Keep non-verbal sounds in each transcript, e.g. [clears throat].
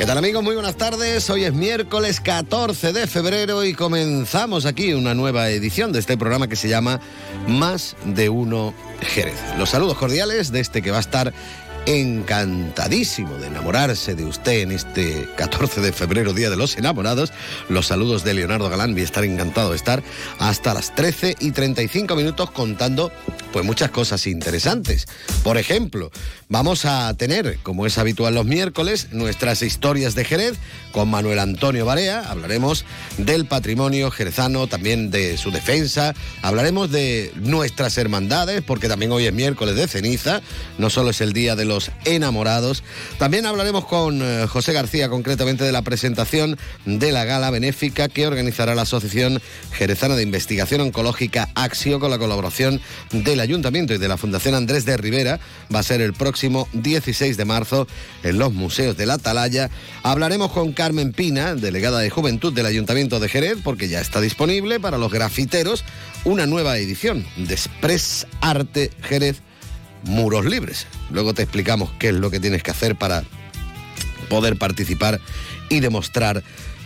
¿Qué tal amigos? Muy buenas tardes. Hoy es miércoles 14 de febrero y comenzamos aquí una nueva edición de este programa que se llama Más de Uno Jerez. Los saludos cordiales de este que va a estar encantadísimo de enamorarse de usted en este 14 de febrero, Día de los Enamorados. Los saludos de Leonardo Galán, voy a estar encantado de estar hasta las 13 y 35 minutos contando pues muchas cosas interesantes. Por ejemplo, vamos a tener, como es habitual los miércoles, nuestras historias de Jerez con Manuel Antonio Barea. Hablaremos del patrimonio jerezano, también de su defensa. Hablaremos de nuestras hermandades, porque también hoy es miércoles de ceniza, no solo es el día de los enamorados. También hablaremos con eh, José García, concretamente de la presentación de la gala benéfica que organizará la Asociación Jerezana de Investigación Oncológica Axio con la colaboración del Ayuntamiento y de la Fundación Andrés de Rivera. Va a ser el próximo 16 de marzo en los museos de la Atalaya. Hablaremos con Carmen Pina, delegada de Juventud del Ayuntamiento de Jerez, porque ya está disponible para los grafiteros una nueva edición de Express Arte Jerez Muros Libres. Luego te explicamos qué es lo que tienes que hacer para poder participar y demostrar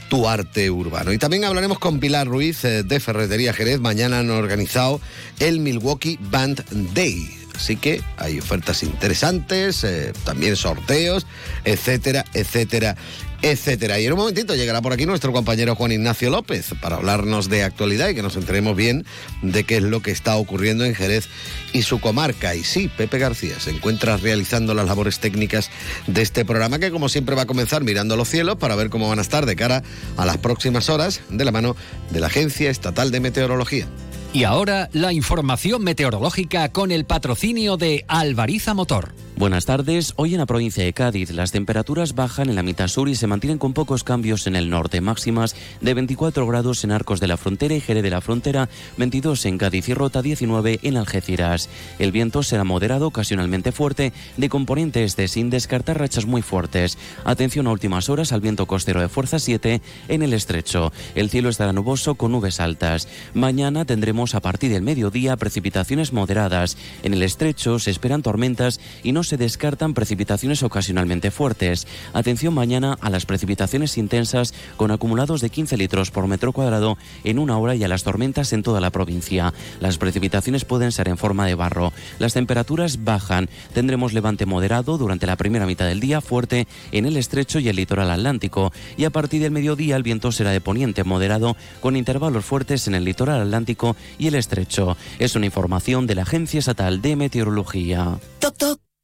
tu arte urbano. Y también hablaremos con Pilar Ruiz eh, de Ferretería Jerez. Mañana han organizado el Milwaukee Band Day. Así que hay ofertas interesantes, eh, también sorteos, etcétera, etcétera, etcétera. Y en un momentito llegará por aquí nuestro compañero Juan Ignacio López para hablarnos de actualidad y que nos enteremos bien de qué es lo que está ocurriendo en Jerez y su comarca. Y sí, Pepe García se encuentra realizando las labores técnicas de este programa que como siempre va a comenzar mirando los cielos para ver cómo van a estar de cara a las próximas horas de la mano de la Agencia Estatal de Meteorología. Y ahora la información meteorológica con el patrocinio de Alvariza Motor. Buenas tardes. Hoy en la provincia de Cádiz las temperaturas bajan en la mitad sur y se mantienen con pocos cambios en el norte, máximas de 24 grados en Arcos de la Frontera y Jerez de la Frontera, 22 en Cádiz y Rota, 19 en Algeciras. El viento será moderado, ocasionalmente fuerte, de componente este, sin descartar rachas muy fuertes. Atención a últimas horas al viento costero de fuerza 7 en el estrecho. El cielo estará nuboso con nubes altas. Mañana tendremos a partir del mediodía precipitaciones moderadas. En el estrecho se esperan tormentas y no se descartan precipitaciones ocasionalmente fuertes. Atención mañana a las precipitaciones intensas con acumulados de 15 litros por metro cuadrado en una hora y a las tormentas en toda la provincia. Las precipitaciones pueden ser en forma de barro. Las temperaturas bajan. Tendremos levante moderado durante la primera mitad del día, fuerte en el estrecho y el litoral atlántico. Y a partir del mediodía el viento será de poniente moderado con intervalos fuertes en el litoral atlántico y el estrecho. Es una información de la Agencia Estatal de Meteorología. Toc, toc.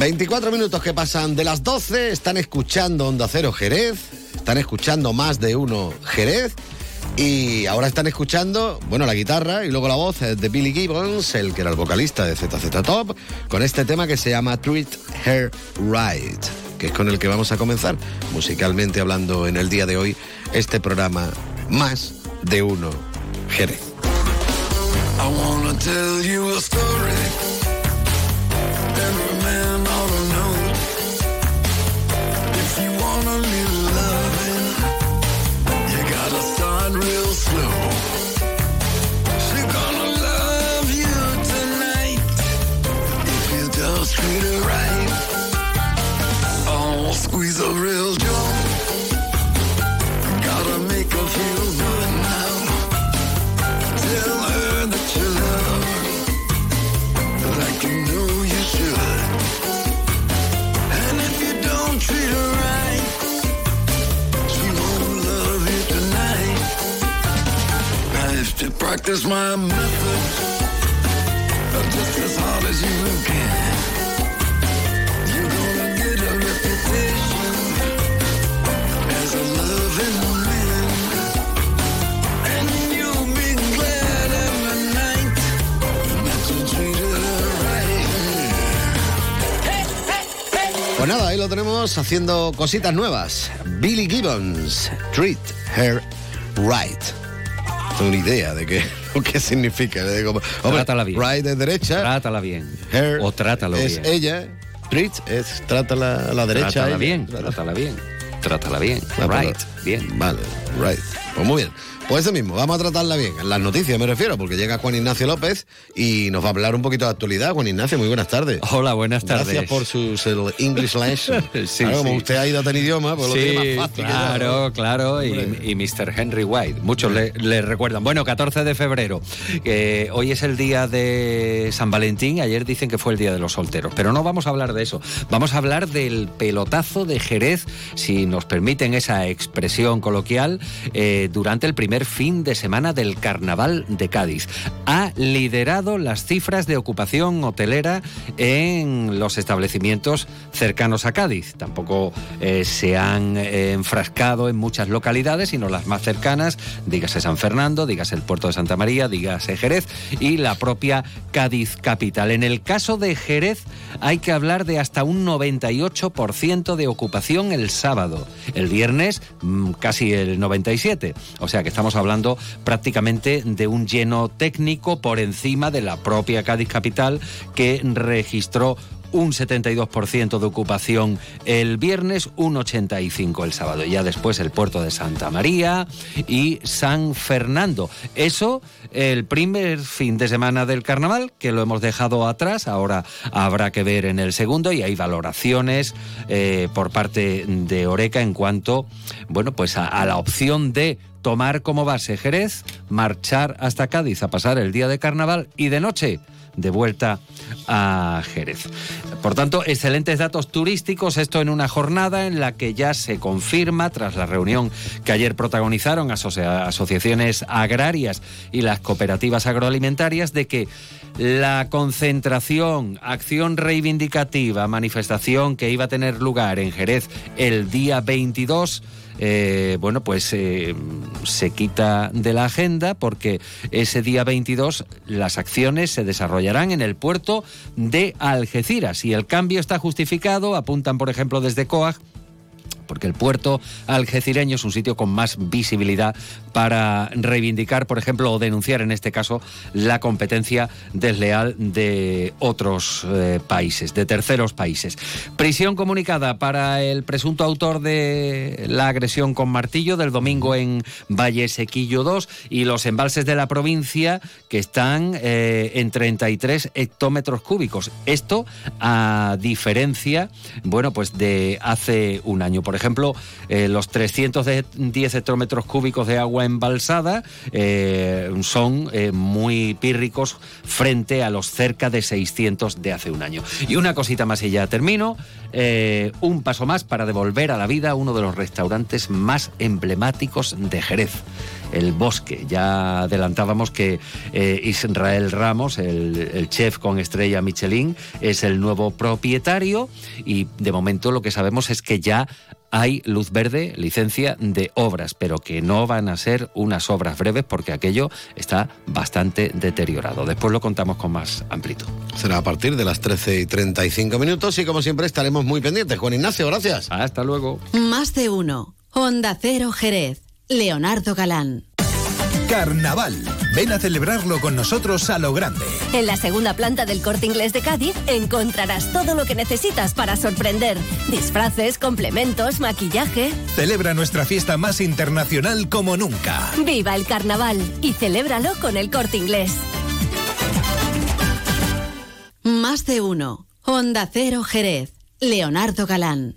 24 minutos que pasan de las 12, están escuchando Onda Cero Jerez, están escuchando más de uno Jerez. Y ahora están escuchando, bueno, la guitarra y luego la voz de Billy Gibbons, el que era el vocalista de ZZ Top, con este tema que se llama Treat Her Right, que es con el que vamos a comenzar, musicalmente hablando en el día de hoy, este programa más de uno Jerez. Haciendo cositas nuevas. Billy Gibbons, Treat Her Right. Tengo ni idea de qué, [laughs] qué significa. Le digo, hombre, Trátala bien. Right es derecha. Trátala bien. Her o trátalo es bien. ella. Treat es trátala a la derecha. Trátala ella. bien, Trátala- bien. Trátala bien. Right. Bien. Vale, right. Pues muy bien. Pues eso mismo, vamos a tratarla bien. En las noticias me refiero, porque llega Juan Ignacio López y nos va a hablar un poquito de actualidad. Juan Ignacio, muy buenas tardes. Hola, buenas tardes. Gracias por sus el English lesson. [laughs] Sí, Claro, como usted ha ido a tener idioma, pues lo Sí, tiene más fácil. claro, claro, y, y Mr. Henry White. Muchos le, le recuerdan. Bueno, 14 de febrero. hoy es el día de San Valentín. Ayer dicen que fue el día de los solteros. Pero no vamos a hablar de eso. Vamos a hablar del pelotazo de Jerez, si nos permiten esa expresión coloquial, eh, durante el primer fin de semana del Carnaval de Cádiz. Ha liderado las cifras de ocupación hotelera en los establecimientos cercanos a Cádiz. Tampoco eh, se han eh, enfrascado en muchas localidades, sino las más cercanas, dígase San Fernando, dígase el puerto de Santa María, dígase Jerez y la propia Cádiz capital. En el caso de Jerez hay que hablar de hasta un 98% de ocupación el sábado. El viernes mm, casi el 97%. O sea que estamos hablando prácticamente de un lleno técnico por encima de la propia Cádiz capital que registró un 72% de ocupación el viernes, un 85% el sábado. Y ya después el puerto de Santa María y San Fernando. Eso el primer fin de semana del carnaval, que lo hemos dejado atrás, ahora habrá que ver en el segundo y hay valoraciones eh, por parte de Oreca en cuanto, bueno, pues a, a la opción de tomar como base Jerez, marchar hasta Cádiz a pasar el día de carnaval y de noche de vuelta a Jerez. Por tanto, excelentes datos turísticos, esto en una jornada en la que ya se confirma, tras la reunión que ayer protagonizaron asocia- asociaciones agrarias y las cooperativas agroalimentarias, de que la concentración, acción reivindicativa, manifestación que iba a tener lugar en Jerez el día 22, eh, bueno, pues eh, se quita de la agenda porque ese día 22 las acciones se desarrollarán en el puerto de Algeciras y el cambio está justificado, apuntan por ejemplo desde COAG, porque el puerto algecireño es un sitio con más visibilidad para reivindicar, por ejemplo, o denunciar en este caso la competencia desleal de otros eh, países, de terceros países. Prisión comunicada para el presunto autor de la agresión con martillo del domingo en Valle Sequillo 2 y los embalses de la provincia que están eh, en 33 hectómetros cúbicos. Esto a diferencia, bueno, pues de hace un año. Por ejemplo, eh, los 310 hectómetros cúbicos de agua embalsada eh, son eh, muy pírricos frente a los cerca de 600 de hace un año. Y una cosita más y ya termino. eh, un paso más para devolver a la vida uno de los restaurantes más emblemáticos de Jerez el bosque. Ya adelantábamos que Israel Ramos, el, el chef con estrella Michelin, es el nuevo propietario y de momento lo que sabemos es que ya hay luz verde, licencia de obras, pero que no van a ser unas obras breves porque aquello está bastante deteriorado. Después lo contamos con más amplitud. Será a partir de las 13 y 35 minutos y como siempre estaremos muy pendientes. Juan Ignacio, gracias. Hasta luego. Más de uno. Honda Cero Jerez. Leonardo Galán. Carnaval. Ven a celebrarlo con nosotros a lo grande. En la segunda planta del Corte Inglés de Cádiz encontrarás todo lo que necesitas para sorprender. Disfraces, complementos, maquillaje. Celebra nuestra fiesta más internacional como nunca. ¡Viva el carnaval! Y celébralo con el Corte Inglés. Más de uno. Honda Cero Jerez. Leonardo Galán.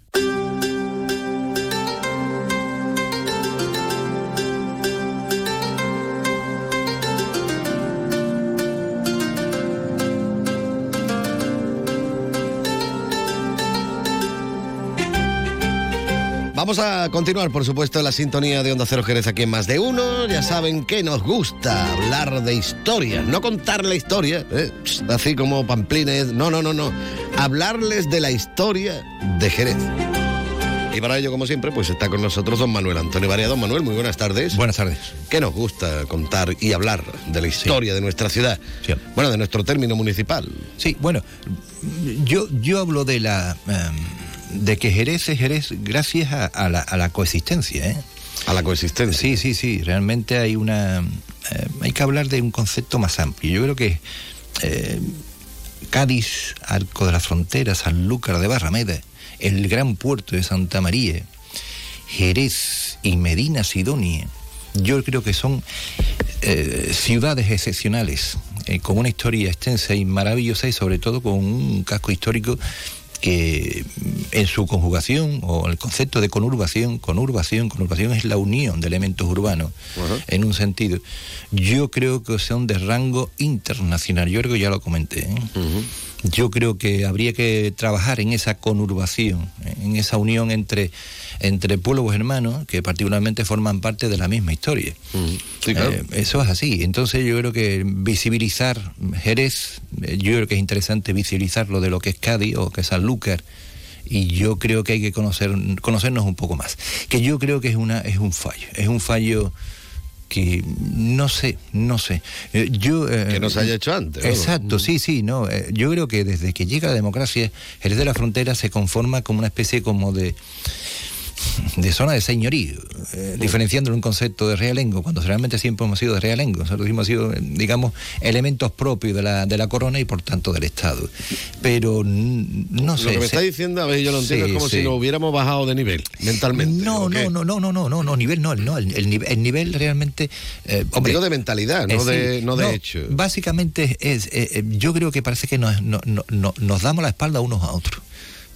Vamos a continuar, por supuesto, la sintonía de Onda Cero Jerez aquí en Más de Uno. Ya saben que nos gusta hablar de historia, no contar la historia, ¿eh? así como pamplines, no, no, no, no. Hablarles de la historia de Jerez. Y para ello, como siempre, pues está con nosotros don Manuel Antonio Varia. Don Manuel, muy buenas tardes. Buenas tardes. Que nos gusta contar y hablar de la historia de nuestra ciudad. Bueno, de nuestro término municipal. Sí, bueno, yo, yo hablo de la em, de que Jerez es Jerez gracias a, a la, a la coexistencia, ¿eh? A la coexistencia. Sí, sí, sí. Realmente hay una. eh, hay que hablar de un concepto más amplio. Yo creo que eh, Cádiz, Arco de la Frontera, Sanlúcar de Barrameda, el gran puerto de Santa María, Jerez y Medina Sidonia, yo creo que son eh, ciudades excepcionales, con una historia extensa y maravillosa y sobre todo con un casco histórico que en su conjugación o el concepto de conurbación, conurbación, conurbación es la unión de elementos urbanos en un sentido. Yo creo que son de rango internacional, yo creo que ya lo comenté. ¿eh? Yo creo que habría que trabajar en esa conurbación, en esa unión entre, entre pueblos hermanos que particularmente forman parte de la misma historia. claro. Eh, eso es así. Entonces yo creo que visibilizar Jerez, eh, yo creo que es interesante visibilizar lo de lo que es Cádiz o que es Sanlúcar. Y yo creo que hay que conocer, conocernos un poco más. Que yo creo que es, una, es un fallo. Es un fallo que no sé, no sé. Eh, yo, eh, Que no se haya hecho antes. ¿no? Exacto, sí, sí, no. eh, yo creo que desde que llega la democracia, Jerez de la Frontera se conforma como una especie como de de zona de señorío, eh, diferenciándolo un concepto de realengo, cuando realmente siempre hemos sido de realengo, nosotros hemos sido, eh, digamos, elementos propios de la, de la corona y por tanto del Estado. Pero no sé. Lo que me está diciendo, a ver, yo lo entiendo, Sí, es como sí. si nos hubiéramos bajado de nivel mentalmente. No, no, no, no, no, no, no, no, nivel no, no el, el el nivel realmente... eh, hombre, Digo de mentalidad, no de, sí, no de hecho. Básicamente es, eh, eh, yo creo que parece que nos, no- no- no- nos damos la espalda unos a otros.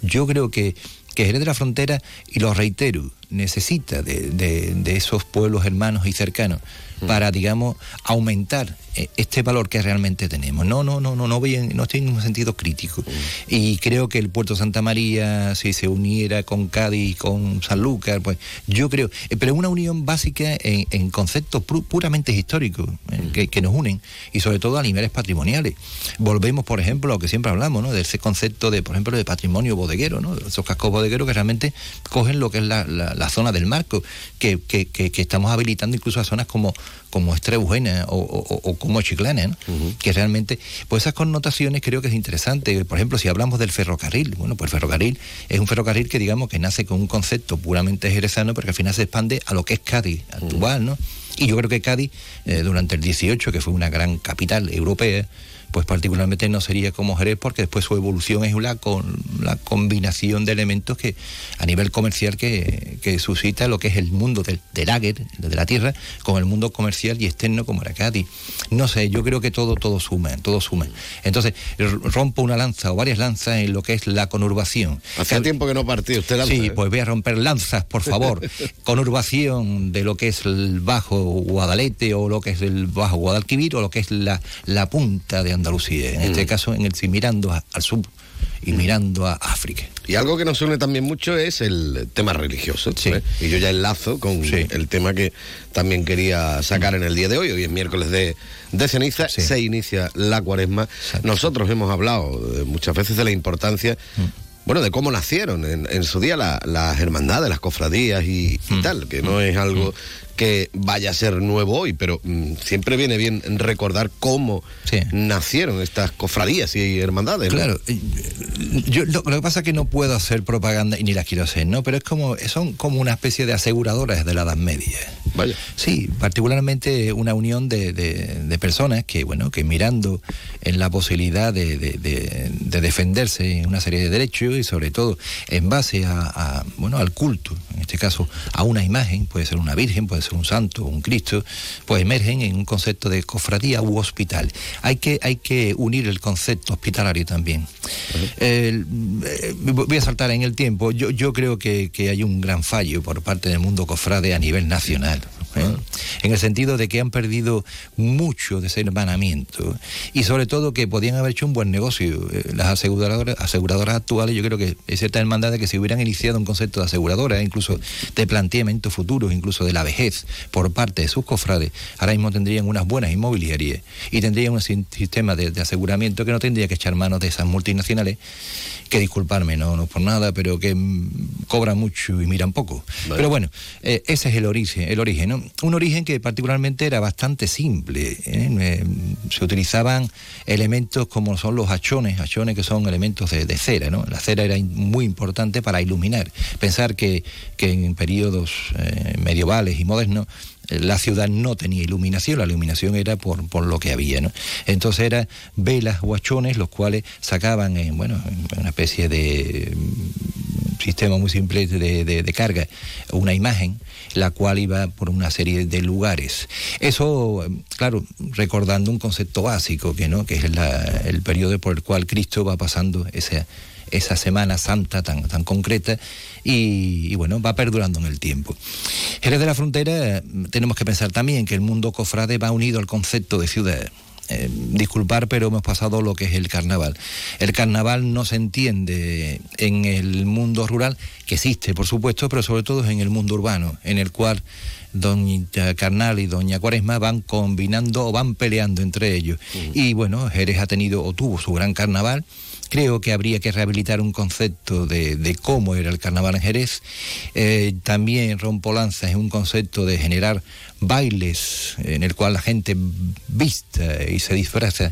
Yo creo que, que Jerez de la Frontera, y lo reitero, necesita de, de- de esos pueblos hermanos y cercanos para, digamos, aumentar eh, este valor que realmente tenemos. No, no, no, no, no, voy en- no estoy en un sentido crítico. Y creo que el puerto Santa María, si se uniera con Cádiz con Sanlúcar, pues yo creo, eh, pero una unión básica en, en conceptos pu- puramente históricos eh, que, que nos unen y sobre todo a niveles patrimoniales. Volvemos, por ejemplo, a lo que siempre hablamos, ¿no? De ese concepto de, por ejemplo, de patrimonio bodeguero, ¿no? Esos cascos bodegueros que realmente cogen lo que es la, la- la zona del marco, que, que- que- que estamos habilitando incluso a zonas como, como Estrebujena o, o- o como Chiclana, ¿no? que realmente, pues esas connotaciones creo que es interesante. Por ejemplo, si hablamos del ferrocarril, bueno, pues el ferrocarril es un ferrocarril que digamos que nace con un concepto puramente jerezano, pero que al final se expande a lo que es Cádiz actual, ¿no? Y yo creo que Cádiz, eh, durante el 18, que fue una gran capital europea, pues particularmente no sería como Jerez porque después su evolución es la, con, la combinación de elementos que a nivel comercial que, que suscita lo que es el mundo del, del áger, de la tierra, con el mundo comercial y externo como era Cádiz. No sé, yo creo que todo, todo suma, todo suma. Entonces, rompo una lanza o varias lanzas en lo que es la conurbación. Hacía tiempo que no partía usted lanza, Sí, ¿eh? pues voy a romper lanzas, por favor. [laughs] Conurbación de lo que es el Bajo Guadalete o lo que es el Bajo Guadalquivir o lo que es la, la punta de Andalucía. En este Mm. caso, en el sí, mirando a- al sur y mirando a África. Y algo que nos une también mucho es el tema religioso. ¿eh? Y yo ya enlazo con el tema que también quería sacar en el día de hoy. Hoy es miércoles de, de ceniza, se inicia la cuaresma. Nosotros hemos hablado eh, muchas veces de la importancia. Bueno, de cómo nacieron en, en su día la- las hermandades, las cofradías y, y tal, que no es algo que vaya a ser nuevo hoy, pero mm, siempre viene bien recordar cómo nacieron estas cofradías y hermandades. ¿no? Claro, eh, yo lo, lo que pasa es que no puedo hacer propaganda y ni las quiero hacer, ¿no? Pero es como, son como una especie de aseguradoras de la Edad Media. Vaya. Sí, particularmente una unión de, de- de personas que, bueno, que mirando en la posibilidad de, de- de- de defenderse en una serie de derechos y sobre todo en base a, a, bueno, al culto, en este caso a una imagen, puede ser una virgen, puede ser un santo, un Cristo, pues emergen en un concepto de cofradía u hospital. Hay que, hay que unir el concepto hospitalario también. Eh, voy a saltar en el tiempo. Yo, yo creo que, que hay un gran fallo por parte del mundo cofrade a nivel nacional. ¿Eh? en el sentido de que han perdido mucho de ese hermanamiento y sobre todo que podían haber hecho un buen negocio. Eh, Las aseguradoras, aseguradoras actuales, yo creo que es cierta hermandad de que si hubieran iniciado un concepto de aseguradora, incluso de planteamientos futuros, incluso de la vejez por parte de sus cofrades, ahora mismo tendrían unas buenas inmobiliarias y tendrían un sistema de, de aseguramiento que no tendría que echar manos de esas multinacionales que disculparme, no, no por nada, pero que mm, cobran mucho y miran poco. Pero bueno, eh, ese es el origen, el origen, ¿no? Un origen que particularmente era bastante simple. ¿eh? Eh, se utilizaban elementos como son los hachones, hachones que son elementos de, de cera, ¿no? La cera era muy importante para iluminar. Pensar que, que en periodos eh, medievales y modernos la ciudad no tenía iluminación, la iluminación era por, por lo que había, ¿no? Entonces eran velas o hachones los cuales sacaban, en, bueno, en una especie de mm, sistema muy simple de, de- carga, una imagen, la cual iba por una serie de lugares. Eso, eh, claro, recordando un concepto básico, que no, que es la- el periodo por el cual Cristo va pasando esa esa Semana Santa tan, tan concreta y, y, bueno, va perdurando en el tiempo. Jerez de la Frontera, eh, tenemos que pensar también que el mundo cofrade va unido al concepto de ciudad. Eh, disculpar, pero hemos pasado lo que es el carnaval. El carnaval no se entiende en el mundo rural, que existe, por supuesto, pero sobre todo en el mundo urbano, en el cual Doña Carnal y Doña Cuaresma van combinando o van peleando entre ellos. Y bueno, Jerez ha tenido o tuvo su gran carnaval. Creo que habría que rehabilitar un concepto de, de cómo era el carnaval en Jerez. Eh, también Rompolanza es un concepto de generar bailes en el cual la gente vista y se disfraza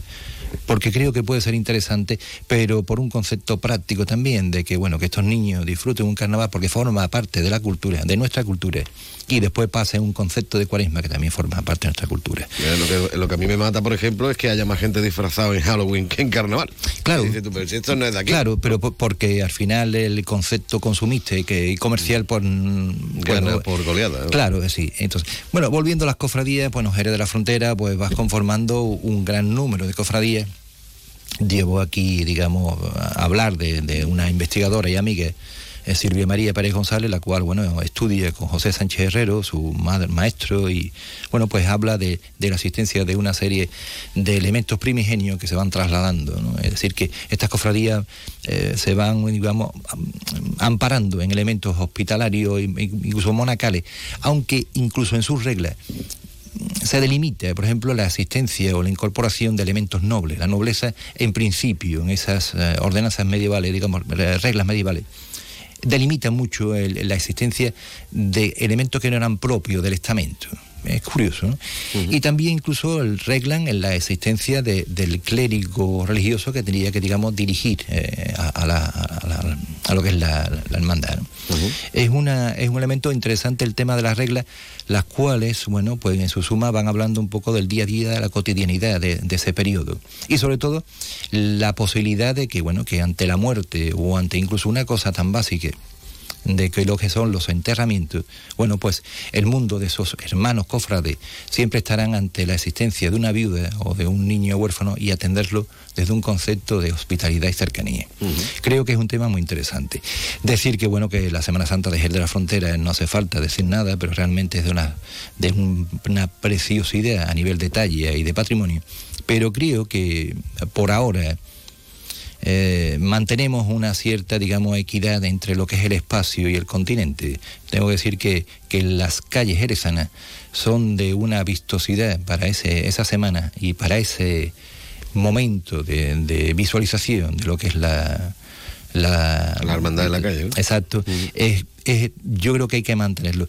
porque creo que puede ser interesante, pero por un concepto práctico también, de que bueno, que estos niños disfruten un carnaval porque forma parte de la cultura, de nuestra cultura, y después pase un concepto de cuaresma que también forma parte de nuestra cultura. Eh, Lo que, lo que a mí me mata, por ejemplo, es que haya más gente disfrazada en Halloween que en Carnaval. Claro. Tú, pero si esto no es de aquí. Claro, pero po- porque al final el concepto consumista y, que, y comercial por, mm, por goleada. Claro, que sí. Entonces, bueno, volviendo a las cofradías, bueno, Jerez de la Frontera, pues vas conformando un gran número de cofradías. Llevo aquí, digamos, a hablar de, una investigadora y amiga, eh, Silvia María Pérez González, la cual, bueno, estudia con José Sánchez Herrero, su madre, maestro, y, bueno, pues habla de, de la existencia de una serie de elementos primigenios que se van trasladando. Es decir, que estas cofradías eh, se van, digamos, am- amparando en elementos hospitalarios incluso monacales, aunque incluso en sus reglas se delimita, por ejemplo, la asistencia o la incorporación de elementos nobles. La nobleza, en principio, en esas eh, ordenanzas medievales, digamos, reglas medievales, delimita mucho el- la existencia de elementos que no eran propios del estamento. Es curioso, ¿no? Y también incluso el- reglan en la existencia de- del clérigo religioso que tenía que, digamos, dirigir eh, a, a la- a la- a lo que es la, la hermandad. ¿no? es, una, es un elemento interesante el tema de las reglas, las cuales, bueno, pues en su suma van hablando un poco del día a día, de la cotidianidad de, de ese periodo. Y sobre todo, la posibilidad de que, bueno, que ante la muerte o ante incluso una cosa tan básica de que lo que son los enterramientos, bueno, pues el mundo de esos hermanos cofrades siempre estarán ante la existencia de una viuda o de un niño huérfano y atenderlo desde un concepto de hospitalidad y cercanía. Creo que es un tema muy interesante. Decir que, bueno, que la Semana Santa de Jerez de la Frontera no hace falta decir nada, pero realmente es de una, de un- una preciosidad a nivel de talla y de patrimonio. Pero creo que por ahora eh, mantenemos una cierta, digamos, equidad entre lo que es el espacio y el continente. Tengo que decir que, que las calles jerezanas son de una vistosidad para ese, esa semana y para ese momento de, de visualización de lo que es la... La, La hermandad de la calle. Exacto. Es- es- yo creo que hay que mantenerlo.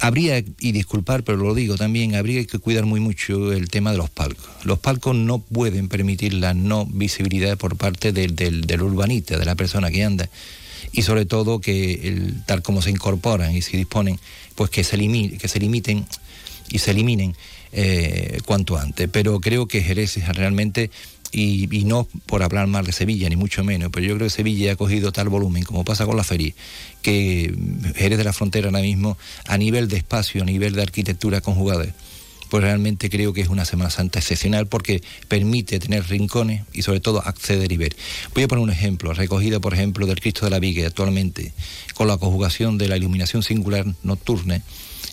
Habría, y disculpar, pero lo digo también, habría que cuidar muy mucho el tema de los palcos. Los palcos no pueden permitir la no visibilidad por parte del, del, del urbanita, de la persona que anda. Y sobre todo que el- tal como se incorporan y se disponen, pues que se, limi- que se limiten y se eliminen eh, cuanto antes. Pero creo que Jerez realmente, y, y no por hablar mal de Sevilla, ni mucho menos, pero yo creo que Sevilla ha cogido tal volumen, como pasa con la feria, que Jerez de la Frontera ahora mismo, a nivel de espacio, a nivel de arquitectura conjugada, pues realmente creo que es una Semana Santa excepcional porque permite tener rincones y sobre todo acceder y ver. Voy a poner un ejemplo, recogida por ejemplo del Cristo de la Viga actualmente, con la conjugación de la iluminación singular nocturna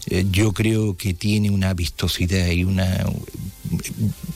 eh, yo creo que tiene una vistosidad y una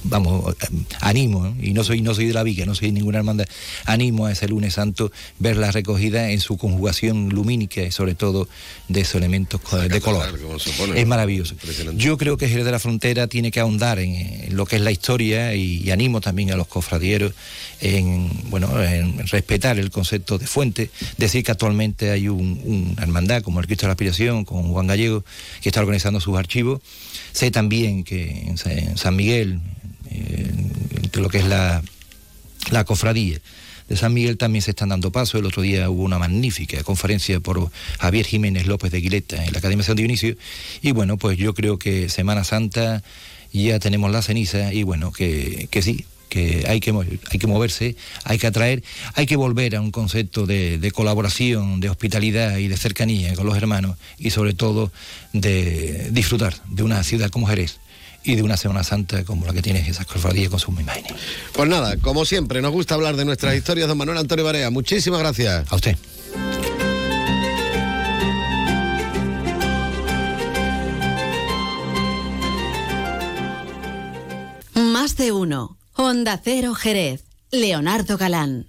vamos, animo, y no soy, no soy de la viga, no soy ninguna hermandad, animo a ese lunes santo ver la recogida en su conjugación lumínica y sobre todo de esos elementos de color. pone. Es maravilloso. Yo creo que Jerez de la Frontera tiene que ahondar en, en lo que es la historia y, y animo también a los cofradieros en, bueno, en respetar el concepto de fuente. Decir que actualmente hay un, una hermandad como el Cristo de la Aspiración, con Juan Gallego, que está organizando sus archivos. Sé también que en San Miguel, eh, entre lo que es la, la cofradía de San Miguel también se están dando pasos. El otro día hubo una magnífica conferencia por Javier Jiménez López de Guileta en la Academia San Dionisio. Y bueno, pues yo creo que Semana Santa ya tenemos la ceniza y bueno, que, que sí, que hay que, hay que moverse, hay que atraer, hay que volver a un concepto de, de colaboración, de hospitalidad y de cercanía con los hermanos y sobre todo de disfrutar de una ciudad como Jerez y de una Semana Santa como la que tiene esas cofradías con sus imágenes. Pues nada, como siempre, nos gusta hablar de nuestras historias, don Manuel Antonio Barea. Muchísimas gracias. A usted. Más de uno. Onda Cero Jerez. Leonardo Galán.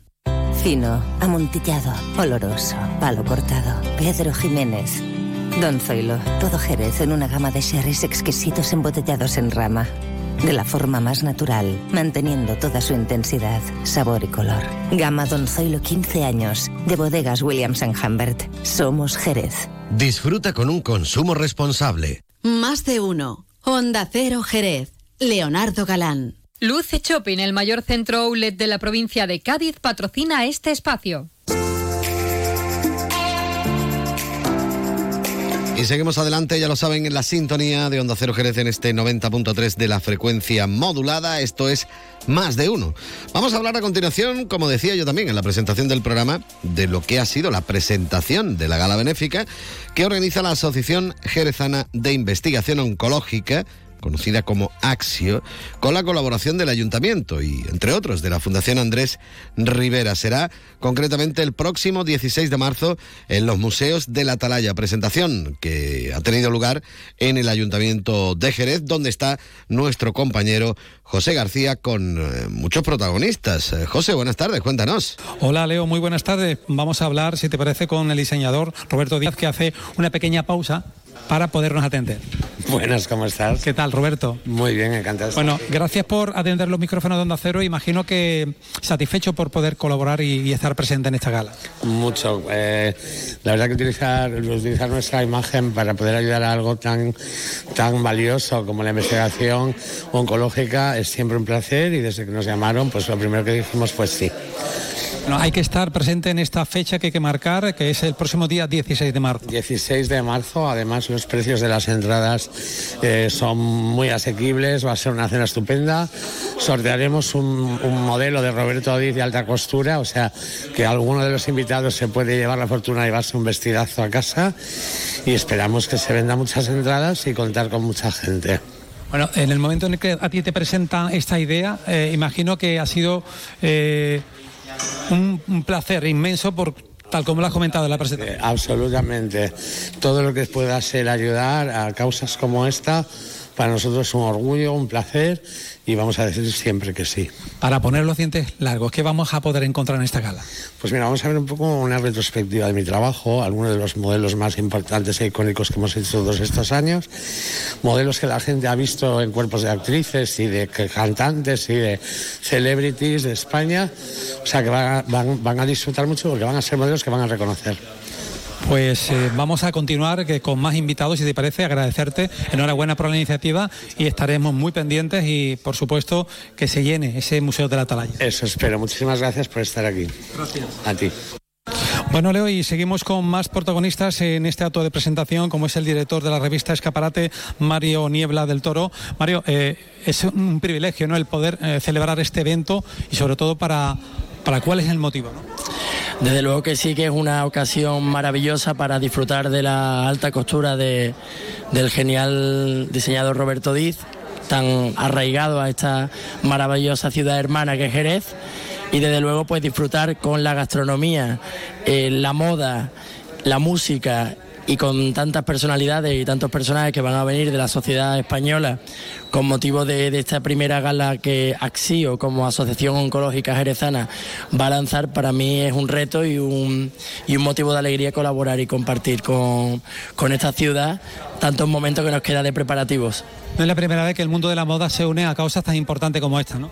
Fino, amontillado, oloroso, palo cortado. Pedro Jiménez. Don Zoilo, todo Jerez en una gama de sherries exquisitos embotellados en rama. De la forma más natural, manteniendo toda su intensidad, sabor y color. Gama Don Zoilo 15 años, de bodegas Williams ⁇ Humbert. Somos Jerez. Disfruta con un consumo responsable. Más de uno. Onda Cero Jerez. Leonardo Galán. Luce Shopping, el mayor centro outlet de la provincia de Cádiz, patrocina este espacio. Y seguimos adelante, ya lo saben, en la sintonía de Onda Cero Jerez en este 90.3 de la frecuencia modulada. Esto es más de uno. Vamos a hablar a continuación, como decía yo también en la presentación del programa, de lo que ha sido la presentación de la gala benéfica que organiza la Asociación Jerezana de Investigación Oncológica conocida como Axio, con la colaboración del Ayuntamiento y, entre otros, de la Fundación Andrés Rivera. Será concretamente el próximo 16 de marzo en los Museos de la Atalaya. Presentación que ha tenido lugar en el Ayuntamiento de Jerez, donde está nuestro compañero José García con eh, muchos protagonistas. Eh, José, buenas tardes, cuéntanos. Hola Leo, muy buenas tardes. Vamos a hablar, si te parece, con el diseñador Roberto Díaz, que hace una pequeña pausa para podernos atender. Buenas, ¿cómo estás? ¿Qué tal, Roberto? Muy bien, encantado. Bueno, aquí. gracias por atender los micrófonos de Onda Cero. Imagino que satisfecho por poder colaborar y, y estar presente en esta gala. Mucho. eh, la verdad que utilizar, utilizar nuestra imagen para poder ayudar a algo tan, tan valioso como la investigación oncológica es siempre un placer y desde que nos llamaron, pues lo primero que dijimos pues sí. Bueno, hay que estar presente en esta fecha que hay que marcar, que es el próximo día 16 de marzo. 16 de marzo, además los precios de las entradas eh, son muy asequibles, va a ser una cena estupenda. Sortearemos un, modelo de Roberto Díaz de alta costura, o sea que alguno de los invitados se puede llevar la fortuna de llevarse un vestidazo a casa y esperamos que se vendan muchas entradas y contar con mucha gente. Bueno, en el momento en el que a ti te presentan esta idea, eh, imagino que ha sido eh, un, un placer inmenso por tal como lo has comentado en la presentación. Eh, absolutamente. Todo lo que pueda ser ayudar a causas como esta, para nosotros es un orgullo, un placer y vamos a decir siempre que sí. Para poner los dientes largos, ¿qué vamos a poder encontrar en esta gala? Pues mira, vamos a ver un poco una retrospectiva de mi trabajo, algunos de los modelos más importantes e icónicos que hemos hecho todos estos años, modelos que la gente ha visto en cuerpos de actrices y de cantantes y de celebrities de España, o sea que van a, van- van a disfrutar mucho porque van a ser modelos que van a reconocer. Pues eh, vamos a continuar que con más invitados, si te parece, agradecerte. Enhorabuena por la iniciativa y estaremos muy pendientes y, por supuesto, que se llene ese Museo de la Atalaya. Eso espero. Muchísimas gracias por estar aquí. Gracias. A ti. Bueno, Leo, y seguimos con más protagonistas en este acto de presentación, como es el director de la revista Escaparate, Mario Niebla del Toro. Mario, eh, es un privilegio ¿no? el poder eh, celebrar este evento y sobre todo para, para cuál es el motivo. ¿no? Desde luego que sí que es una ocasión maravillosa para disfrutar de la alta costura de- del genial diseñador Roberto Diz, tan arraigado a esta maravillosa ciudad hermana que es Jerez, y desde luego pues disfrutar con la gastronomía, eh, la moda, la música y con tantas personalidades y tantos personajes que van a venir de la sociedad española con motivo de, de esta primera gala que Axio como Asociación Oncológica Jerezana va a lanzar, para mí es un reto y un, y un motivo de alegría colaborar y compartir con, con esta ciudad tantos momentos que nos queda de preparativos. No es la primera vez que el mundo de la moda se une a causas tan importantes como esta, ¿no?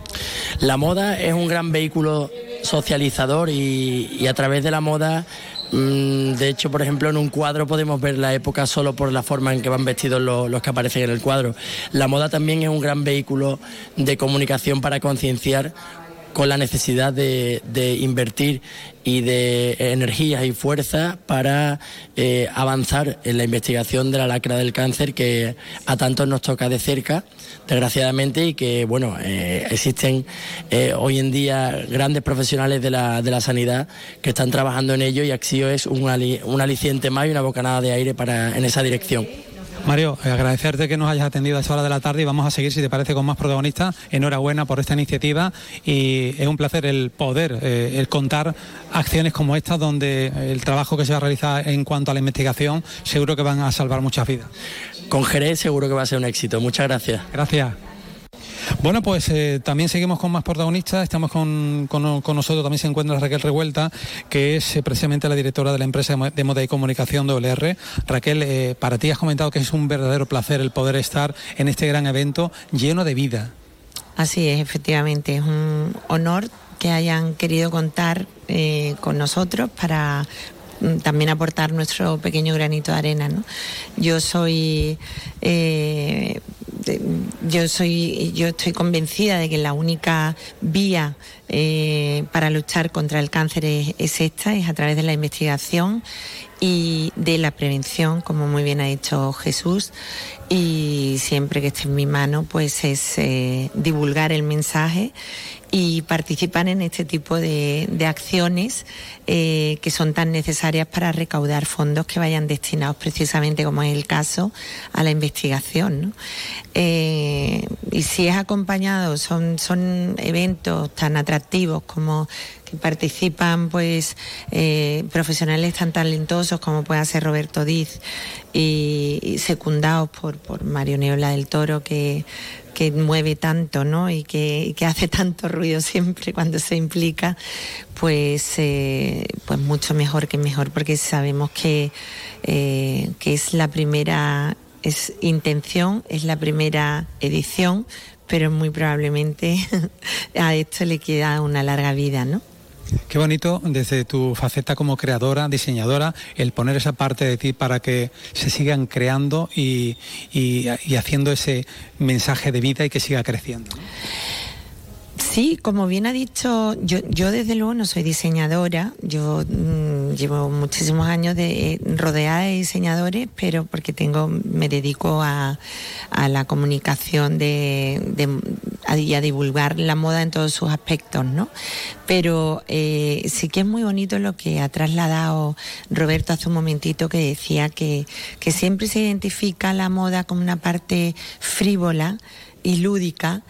La moda es un gran vehículo socializador y, y a través de la moda, de hecho, por ejemplo, en un cuadro podemos ver la época solo por la forma en que van vestidos los, los que aparecen en el cuadro. La moda también es un gran vehículo de comunicación para concienciar con la necesidad de, de invertir y de energías y fuerzas para eh, avanzar en la investigación de la lacra del cáncer que a tantos nos toca de cerca, desgraciadamente, y que, bueno, eh, existen eh, hoy en día grandes profesionales de la, de la sanidad que están trabajando en ello y Axio es un, ali- un aliciente más y una bocanada de aire para, en esa dirección. Mario, agradecerte que nos hayas atendido a esta hora de la tarde y vamos a seguir, si te parece, con más protagonistas. Enhorabuena por esta iniciativa y es un placer el poder, eh, el contar acciones como esta donde el trabajo que se va a realizar en cuanto a la investigación seguro que van a salvar muchas vidas. Con Jerez seguro que va a ser un éxito. Muchas gracias. Gracias. Bueno, pues eh, también seguimos con más protagonistas. Estamos con, con- con nosotros, también se encuentra Raquel Revuelta, que es eh, precisamente la directora de la empresa de mo- de moda y comunicación WR. Raquel, eh, para ti has comentado que es un verdadero placer el poder estar en este gran evento lleno de vida. Así es, efectivamente, es un honor que hayan querido contar con nosotros para también aportar nuestro pequeño granito de arena. ¿no? Yo soy eh, yo soy yo estoy convencida de que la única vía eh, para luchar contra el cáncer es, es esta, es a través de la investigación y de la prevención, como muy bien ha dicho Jesús, y siempre que esté en mi mano, pues es eh, divulgar el mensaje y participar en este tipo de, de acciones eh, que son tan necesarias para recaudar fondos que vayan destinados precisamente, como es el caso, a la investigación. Eh, y si es acompañado, son, son eventos tan atractivos como que participan pues eh, profesionales tan talentosos como puede ser Roberto Diz y, y secundados por, por Mario Niebla del Toro que, que mueve tanto ¿no? y, que, que hace tanto ruido siempre cuando se implica, pues, eh, pues mucho mejor que mejor porque sabemos que, eh, que es la primera es intención, es la primera edición, pero muy probablemente [laughs] a esto le queda una larga vida, ¿no? Qué bonito desde tu faceta como creadora, diseñadora, el poner esa parte de ti para que se sigan creando y, y- haciendo ese mensaje de vida y que siga creciendo. Sí, como bien ha dicho, yo, yo desde luego no soy diseñadora, yo mm, llevo muchísimos años de, rodeada de diseñadores, pero porque tengo, me dedico a, a la comunicación de- a- y a divulgar la moda en todos sus aspectos, ¿no? Pero eh, sí que es muy bonito lo que ha trasladado Roberto hace un momentito que decía que, que siempre se identifica la moda como una parte frívola y lúdica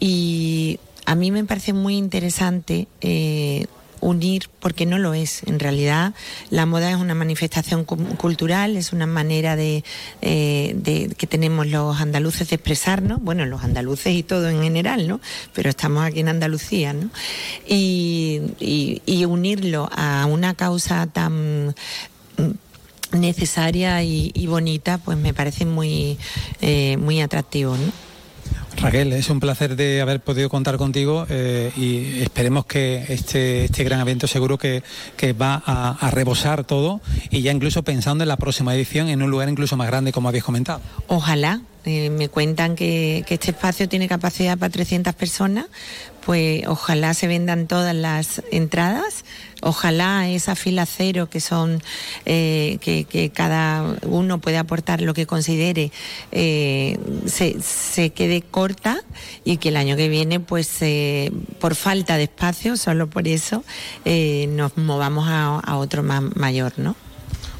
y a mí me parece muy interesante eh, unir, porque no lo es. En realidad, la moda es una manifestación cu- cultural, es una manera de, eh, de- que tenemos los andaluces de expresarnos, bueno, los andaluces y todo en general, ¿no? Pero estamos aquí en Andalucía, ¿no? Y, unirlo a una causa tan mm, necesaria y, y bonita, pues me parece muy, eh, muy atractivo, ¿no? Raquel, es un placer de haber podido contar contigo eh, y esperemos que este, este gran evento seguro que, que va a, a rebosar todo y ya incluso pensando en la próxima edición en un lugar incluso más grande como habéis comentado. Ojalá. Eh, me cuentan que, este espacio tiene capacidad para 300 personas, pues ojalá se vendan todas las entradas, ojalá esa fila cero que son, eh, que, cada uno puede aportar lo que considere, eh, se, quede corta y que el año que viene, pues por falta de espacio, solo por eso, nos movamos a, a otro más mayor, ¿no?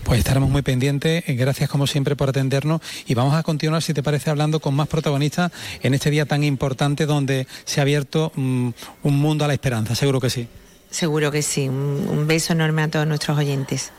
Pues estaremos muy pendientes. Gracias como siempre por atendernos y vamos a continuar, si te parece, hablando con más protagonistas en este día tan importante donde se ha abierto mm, un mundo a la esperanza. Seguro que sí. Seguro que sí. Un beso enorme a todos nuestros oyentes.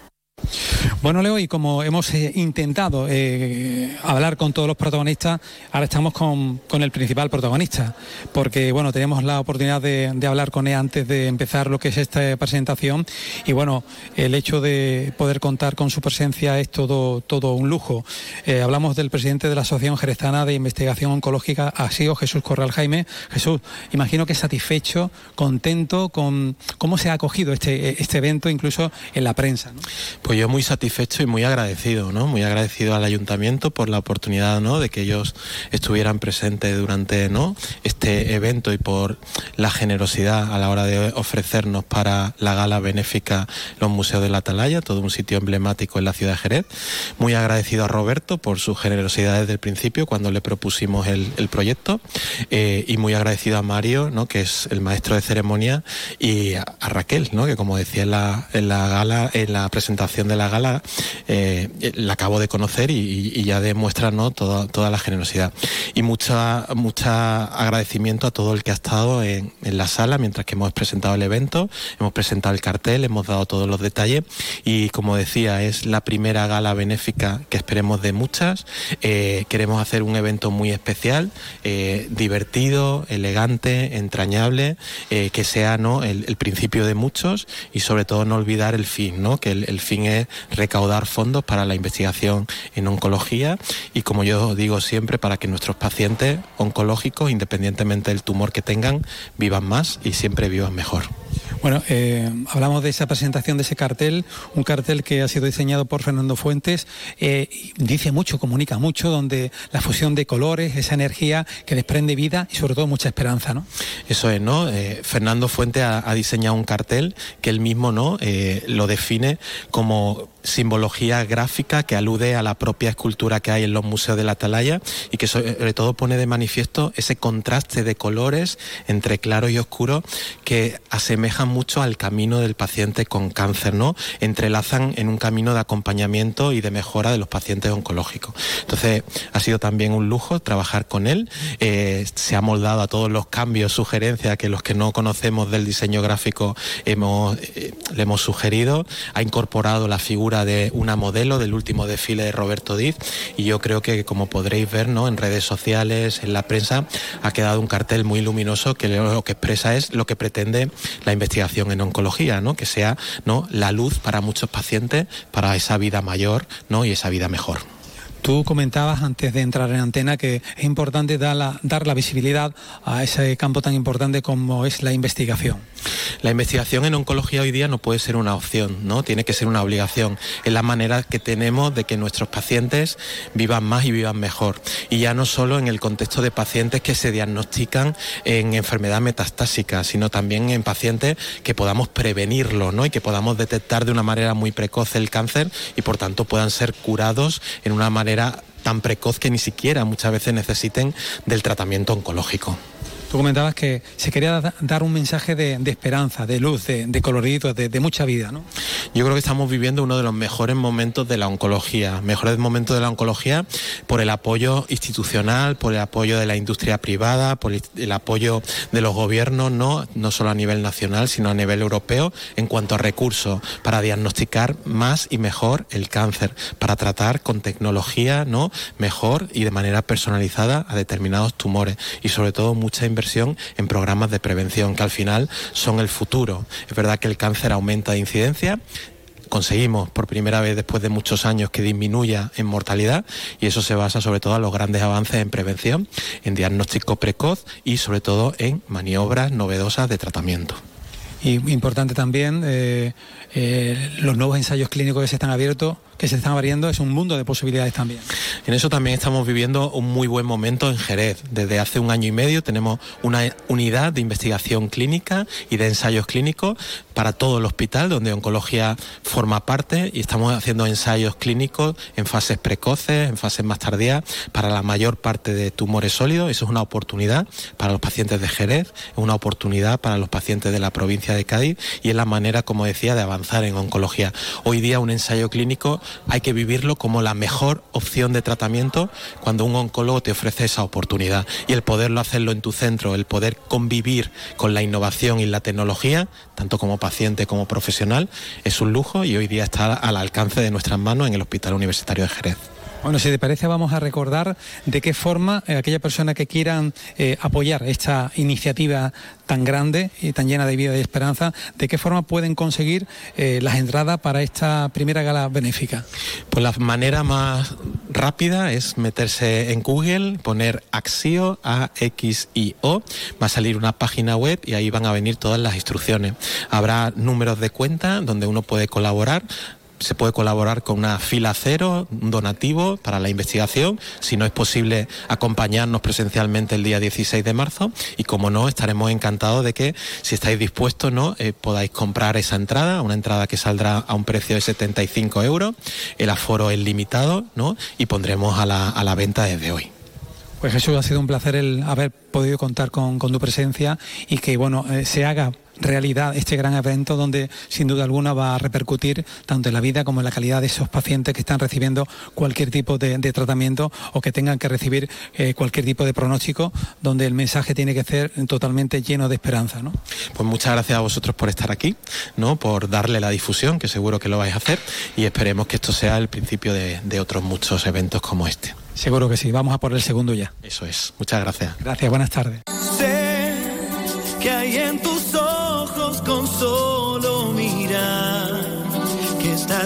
Bueno, Leo, y como hemos eh, intentado eh, hablar con todos los protagonistas, ahora estamos con, con el principal protagonista, porque bueno, tenemos la oportunidad de, de hablar con él antes de empezar lo que es esta presentación y bueno, el hecho de poder contar con su presencia es todo, todo un lujo. Eh, hablamos del presidente de la Asociación Jerezana de Investigación Oncológica, ASIO, Jesús Corral Jaime. Jesús, imagino que satisfecho, contento con cómo se ha acogido este, este evento, incluso en la prensa. Pues yo muy satisfecho y muy agradecido, ¿no? Muy agradecido al ayuntamiento por la oportunidad, ¿no? De que ellos estuvieran presentes durante, ¿no? Este evento y por la generosidad a la hora de ofrecernos para la gala benéfica los museos de la Atalaya, todo un sitio emblemático en la ciudad de Jerez. Muy agradecido a Roberto por su generosidad desde el principio cuando le propusimos el, el proyecto eh, y muy agradecido a Mario, ¿no? Que es el maestro de ceremonia y a, a Raquel, ¿no? Que como decía en la, en la gala, en la presentación de la gala, eh, la acabo de conocer y, y ya demuestra ¿no? toda, toda la generosidad. Y mucha, mucha agradecimiento a todo el que ha estado en, en la sala mientras que hemos presentado el evento, hemos presentado el cartel, hemos dado todos los detalles y como decía, es la primera gala benéfica que esperemos de muchas. Eh, queremos hacer un evento muy especial, eh, divertido, elegante, entrañable, que sea ¿no? el, principio de muchos y sobre todo no olvidar el fin, ¿no? que el fin es recaudar fondos para la investigación en oncología y como yo digo siempre, para que nuestros pacientes oncológicos, independientemente del tumor que tengan, vivan más y siempre vivan mejor. Bueno, eh, hablamos de esa presentación de ese cartel, un cartel que ha sido diseñado por Fernando Fuentes, eh, dice mucho, comunica mucho, donde la fusión de colores, esa energía que desprende vida y sobre todo mucha esperanza, ¿no? Eso es, ¿no? Eh, Fernando Fuente ha, ha, diseñado un cartel que él mismo, ¿no? Eh, lo define como simbología gráfica que alude a la propia escultura que hay en los museos de la Atalaya y que sobre todo pone de manifiesto ese contraste de colores entre claro y oscuro que asemejan mucho al camino del paciente con cáncer, ¿no? Entrelazan en un camino de acompañamiento y de mejora de los pacientes oncológicos. Entonces, ha sido también un lujo trabajar con él. Eh, se ha moldado a todos los cambios, sugerencias que los que no conocemos del diseño gráfico hemos, eh, le hemos sugerido. Ha incorporado la figura de una modelo del último desfile de Roberto Diz y yo creo que como podréis ver ¿no? en redes sociales, en la prensa, ha quedado un cartel muy luminoso que lo que expresa es lo que pretende la investigación en oncología, ¿no? que sea ¿no? la luz para muchos pacientes, para esa vida mayor ¿no? y esa vida mejor. Tú comentabas antes de entrar en antena que es importante dar la, dar la visibilidad a ese campo tan importante como es la investigación. La investigación en oncología hoy día no puede ser una opción, ¿no? Tiene que ser una obligación. Es la manera que tenemos de que nuestros pacientes vivan más y vivan mejor. Y ya no solo en el contexto de pacientes que se diagnostican en enfermedad metastásica, sino también en pacientes que podamos prevenirlo, ¿no? Y que podamos detectar de una manera muy precoz el cáncer y por tanto puedan ser curados en una manera tan precoz que ni siquiera muchas veces necesiten del tratamiento oncológico. Tú comentabas que se quería da dar un mensaje de, esperanza, de luz, de, de colorido, de, mucha vida, ¿no? Yo creo que estamos viviendo uno de los mejores momentos de la oncología, mejores momentos de la oncología por el apoyo institucional, por el apoyo de la industria privada, por el apoyo de los gobiernos, no, no solo a nivel nacional, sino a nivel europeo, en cuanto a recursos para diagnosticar más y mejor el cáncer, para tratar con tecnología, no, mejor y de manera personalizada a determinados tumores. Y sobre todo mucha inversión en programas de prevención que al final son el futuro. Es verdad que el cáncer aumenta de incidencia, conseguimos por primera vez después de muchos años que disminuya en mortalidad y eso se basa sobre todo en los grandes avances en prevención, en diagnóstico precoz y sobre todo en maniobras novedosas de tratamiento. Y importante también eh, eh, los nuevos ensayos clínicos que se están abiertos que se están abriendo es un mundo de posibilidades también. En eso también estamos viviendo un muy buen momento en Jerez. Desde hace un año y medio tenemos una unidad de investigación clínica y de ensayos clínicos para todo el hospital, donde oncología forma parte y estamos haciendo ensayos clínicos en fases precoces, en fases más tardías, para la mayor parte de tumores sólidos. Eso es una oportunidad para los pacientes de Jerez, es una oportunidad para los pacientes de la provincia de Cádiz y es la manera, como decía, de avanzar en oncología. Hoy día un ensayo clínico hay que vivirlo como la mejor opción de tratamiento cuando un oncólogo te ofrece esa oportunidad. Y el poderlo hacerlo en tu centro, el poder convivir con la innovación y la tecnología, tanto como paciente como profesional, es un lujo y hoy día está al alcance de nuestras manos en el Hospital Universitario de Jerez. Bueno, si te parece, vamos a recordar de qué forma eh, aquellas personas que quieran eh, apoyar esta iniciativa tan grande y tan llena de vida y esperanza, de qué forma pueden conseguir eh, las entradas para esta primera gala benéfica. Pues la manera más rápida es meterse en Google, poner Axio, A-X-I-O, va a salir una página web y ahí van a venir todas las instrucciones. Habrá números de cuenta donde uno puede colaborar se puede colaborar con una fila cero, un donativo para la investigación, si no es posible acompañarnos presencialmente el día 16 de marzo y como no, estaremos encantados de que si estáis dispuestos no Eh, podáis comprar esa entrada, una entrada que saldrá a un precio de 75 euros, el aforo es limitado ¿no? y pondremos a la, a la venta desde hoy. Pues Jesús, ha sido un placer el haber podido contar con, tu presencia y que bueno eh, se haga realidad este gran evento donde sin duda alguna va a repercutir tanto en la vida como en la calidad de esos pacientes que están recibiendo cualquier tipo de, de tratamiento o que tengan que recibir eh, cualquier tipo de pronóstico donde el mensaje tiene que ser totalmente lleno de esperanza. ¿no? Pues muchas gracias a vosotros por estar aquí, ¿no? por darle la difusión, que seguro que lo vais a hacer, y esperemos que esto sea el principio de, de otros muchos eventos como este. Seguro que sí, vamos a por el segundo ya. Eso es, muchas gracias. Gracias, buenas tardes. Sé que hay en tus ojos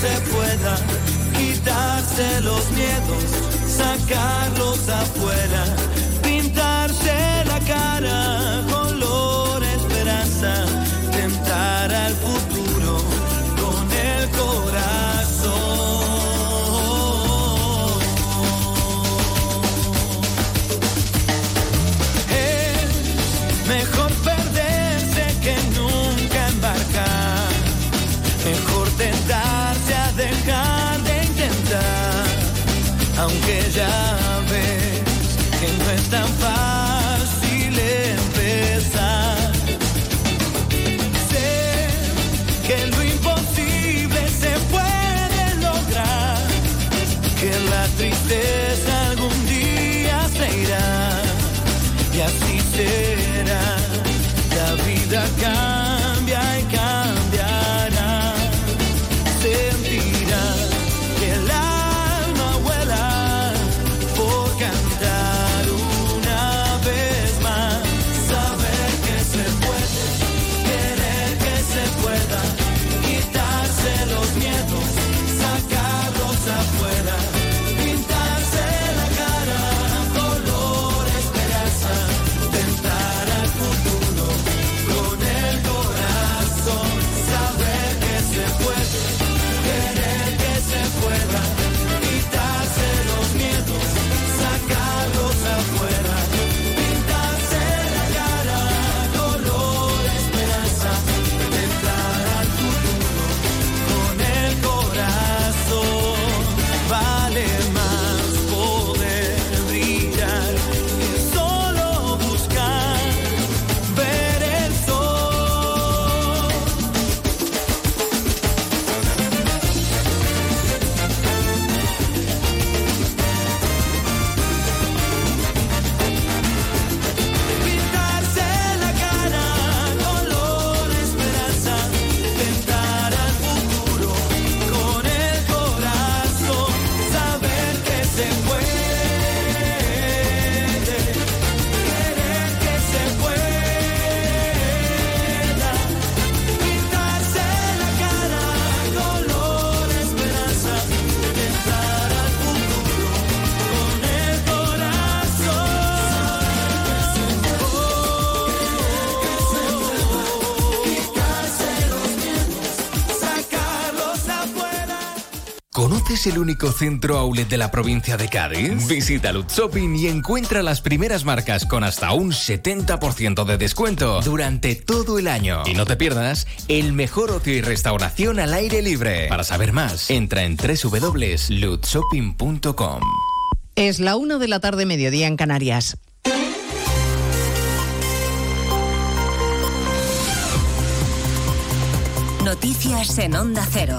se pueda, quitarse los miedos, sacarlos afuera, pintarse la cara aunque ya ves que no es tan fácil. ¿Conoces el único centro outlet de la provincia de Cádiz? Visita Lutz Shopping y encuentra las primeras marcas con hasta un 70% de descuento durante todo el año. Y no te pierdas el mejor ocio y restauración al aire libre. Para saber más, entra en www.lutzshopping.com. Es la 1 de la tarde, mediodía en Canarias. Noticias en Onda Cero.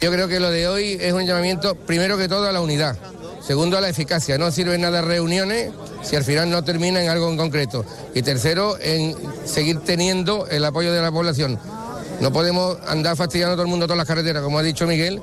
Yo creo que lo de hoy es un llamamiento, primero que todo, a la unidad. Segundo, a la eficacia. No sirven nada reuniones si al final no termina en algo en concreto. Y tercero, en seguir teniendo el apoyo de la población. No podemos andar fastidiando a todo el mundo todas las carreteras, como ha dicho Miguel.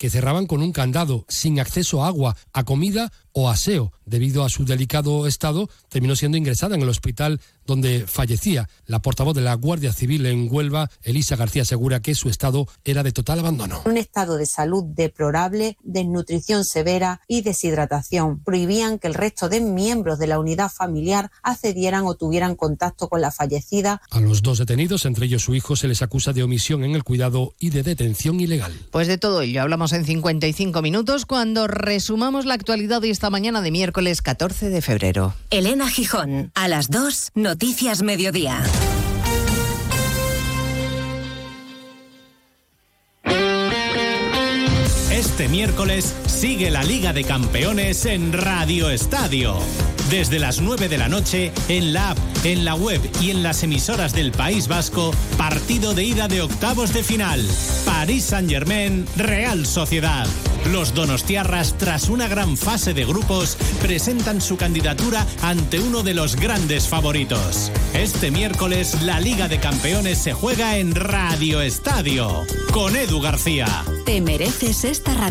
que cerraban con un candado, sin acceso a agua, a comida o aseo. Debido a su delicado estado, terminó siendo ingresada en el hospital donde fallecía. La portavoz de la Guardia Civil en Huelva, Elisa García, asegura que su estado era de total abandono. Un estado de salud deplorable, desnutrición severa y deshidratación. Prohibían que el resto de miembros de la unidad familiar accedieran o tuvieran contacto con la fallecida. A los dos detenidos, entre ellos su hijo, se les acusa de omisión en el cuidado y de detención ilegal. Pues de todo ello hablamos en 55 minutos cuando resumamos la actualidad de esta mañana de miércoles 14 de febrero. Elena Gijón, a las 2, Noticias Mediodía. Este miércoles sigue la Liga de Campeones en Radio Estadio. Desde las 9 de la noche, en la app, en la web y en las emisoras del País Vasco, partido de ida de octavos de final. París Saint-Germain, Real Sociedad. Los donostiarras, tras una gran fase de grupos, presentan su candidatura ante uno de los grandes favoritos. Este miércoles, la Liga de Campeones se juega en Radio Estadio, con Edu García. Te mereces esta radio.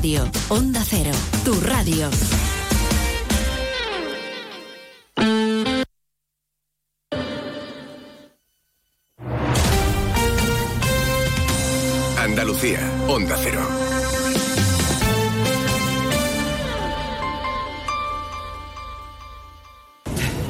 Onda Cero, tu radio.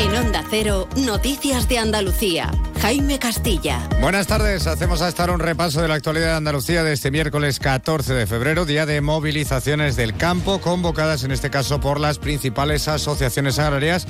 En Onda Cero, Noticias de Andalucía. Jaime Castilla. Buenas tardes, hacemos hasta ahora un repaso de la actualidad de Andalucía de este miércoles 14 de febrero, día de movilizaciones del campo, convocadas en este caso por las principales asociaciones agrarias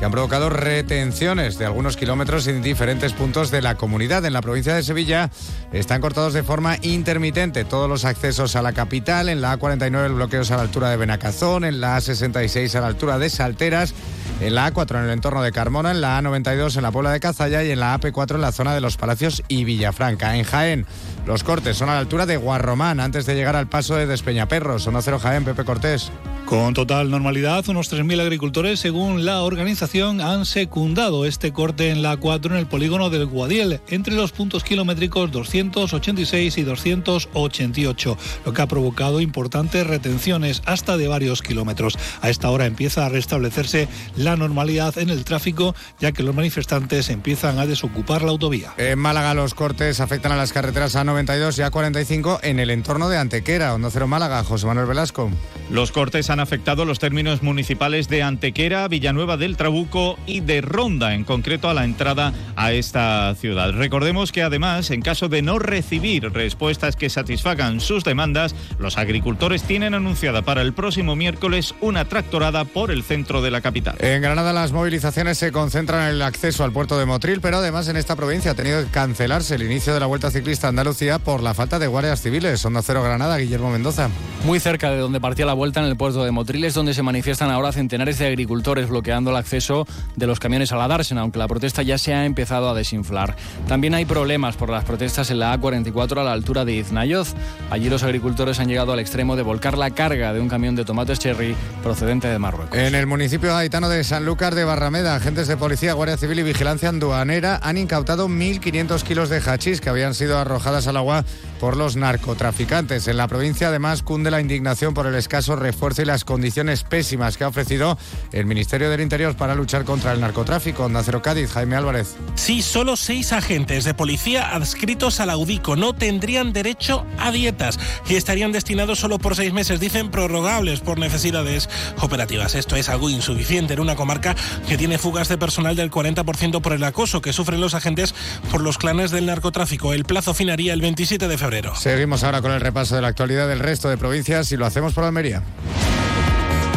que han provocado retenciones de algunos kilómetros en diferentes puntos de la comunidad. En la provincia de Sevilla están cortados de forma intermitente todos los accesos a la capital, en la A49 el bloqueo es a la altura de Benacazón, en la A66 a la altura de Salteras, en la A4 en el entorno de Carmona, en la A92 en la Puebla de Cazalla y en la AP4 en la zona de Los Palacios y Villafranca. En Jaén, los cortes son a la altura de Guarromán, antes de llegar al paso de Despeñaperros. Zona Cero Jaén, Pepe Cortés. Con total normalidad, unos 3.000 agricultores, según la organización, han secundado este corte en la A4 en el polígono del Guadiel, entre los puntos kilométricos 286 y 288, lo que ha provocado importantes retenciones hasta de varios kilómetros. A esta hora empieza a restablecerse la normalidad en el tráfico, ya que los manifestantes empiezan a desocupar la autovía. En Málaga los cortes afectan a las carreteras A92 y A45 en el entorno de Antequera, Onda Cero Málaga, José Manuel Velasco. Los cortes han afectado los términos municipales de Antequera, Villanueva del Trabuco y de Ronda, en concreto a la entrada a esta ciudad. Recordemos que además, en caso de no recibir respuestas que satisfagan sus demandas, los agricultores tienen anunciada para el próximo miércoles una tractorada por el centro de la capital. En Granada las movilizaciones se concentran en el acceso al puerto de Motril, pero además en esta provincia ha tenido que cancelarse el inicio de la Vuelta Ciclista a Andalucía por la falta de guardias civiles. Onda Cero Granada, Guillermo Mendoza. Muy cerca de donde partía la vuelta en el puerto de Motril es donde se manifiestan ahora centenares de agricultores bloqueando el acceso de los camiones a la dársena, aunque la protesta ya se ha empezado a desinflar. También hay problemas por las protestas en la A44 a la altura de Iznayoz. Allí los agricultores han llegado al extremo de volcar la carga de un camión de tomates cherry procedente de Marruecos. En el municipio gaitano de Sanlúcar de Barrameda, agentes de policía, Guardia Civil y Vigilancia Aduanera han incautado 1.500 kilos de hachís que habían sido arrojadas al agua por los narcotraficantes. En la provincia además cunde la indignación por el escaso refuerzo y las condiciones pésimas que ha ofrecido el Ministerio del Interior para luchar contra el narcotráfico. Onda Cero Cádiz, Jaime Álvarez. Sí, solo seis agentes de policía adscritos a la no tendrían derecho a dietas y estarían destinados solo por seis meses, dicen prorrogables por necesidades operativas. Esto es algo insuficiente en una comarca que tiene fugas de personal del 40% por el acoso que sufren los agentes por los clanes del narcotráfico. El plazo finaría el 27 de febrero. Seguimos ahora con el repaso de la actualidad del resto de provincias y lo hacemos por Almería.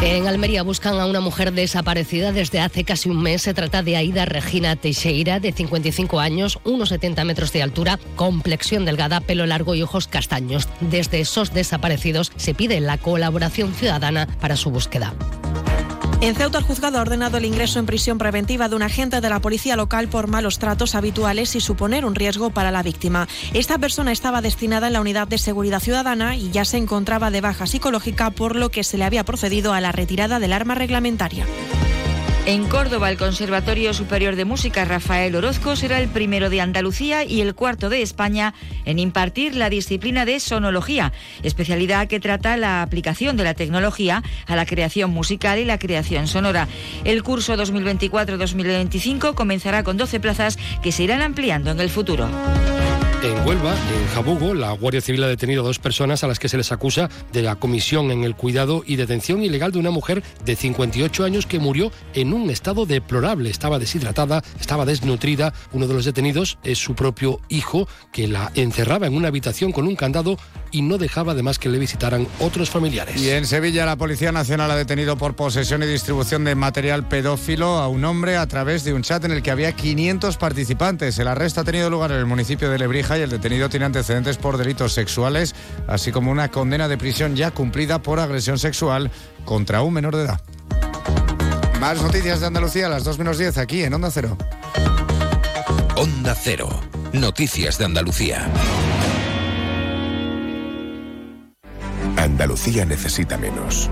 En Almería buscan a una mujer desaparecida desde hace casi un mes. Se trata de Aida Regina Teixeira, de 55 años, unos 70 metros de altura, complexión delgada, pelo largo y ojos castaños. Desde esos desaparecidos se pide la colaboración ciudadana para su búsqueda. En Ceuta, el juzgado ha ordenado el ingreso en prisión preventiva de un agente de la policía local por malos tratos habituales y suponer un riesgo para la víctima. Esta persona estaba destinada en la unidad de seguridad ciudadana y ya se encontraba de baja psicológica, por lo que se le había procedido a la retirada del arma reglamentaria. En Córdoba, el Conservatorio Superior de Música Rafael Orozco será el primero de Andalucía y el cuarto de España en impartir la disciplina de sonología, especialidad que trata la aplicación de la tecnología a la creación musical y la creación sonora. El curso 2024-2025 comenzará con 12 plazas que se irán ampliando en el futuro. En Huelva, en Jabugo, la Guardia Civil ha detenido a dos personas a las que se les acusa de la comisión en el cuidado y detención ilegal de una mujer de 58 años que murió en un estado deplorable. Estaba deshidratada, estaba desnutrida. Uno de los detenidos es su propio hijo, que la encerraba en una habitación con un candado y no dejaba además que le visitaran otros familiares. Y en Sevilla, la Policía Nacional ha detenido por posesión y distribución de material pedófilo a un hombre a través de un chat en el que había 500 participantes. El arresto ha tenido lugar en el municipio de Lebrija y el detenido tiene antecedentes por delitos sexuales, así como una condena de prisión ya cumplida por agresión sexual contra un menor de edad. Más noticias de Andalucía a las 2 menos 10 aquí en Onda Cero. Onda Cero. Noticias de Andalucía. Andalucía necesita menos.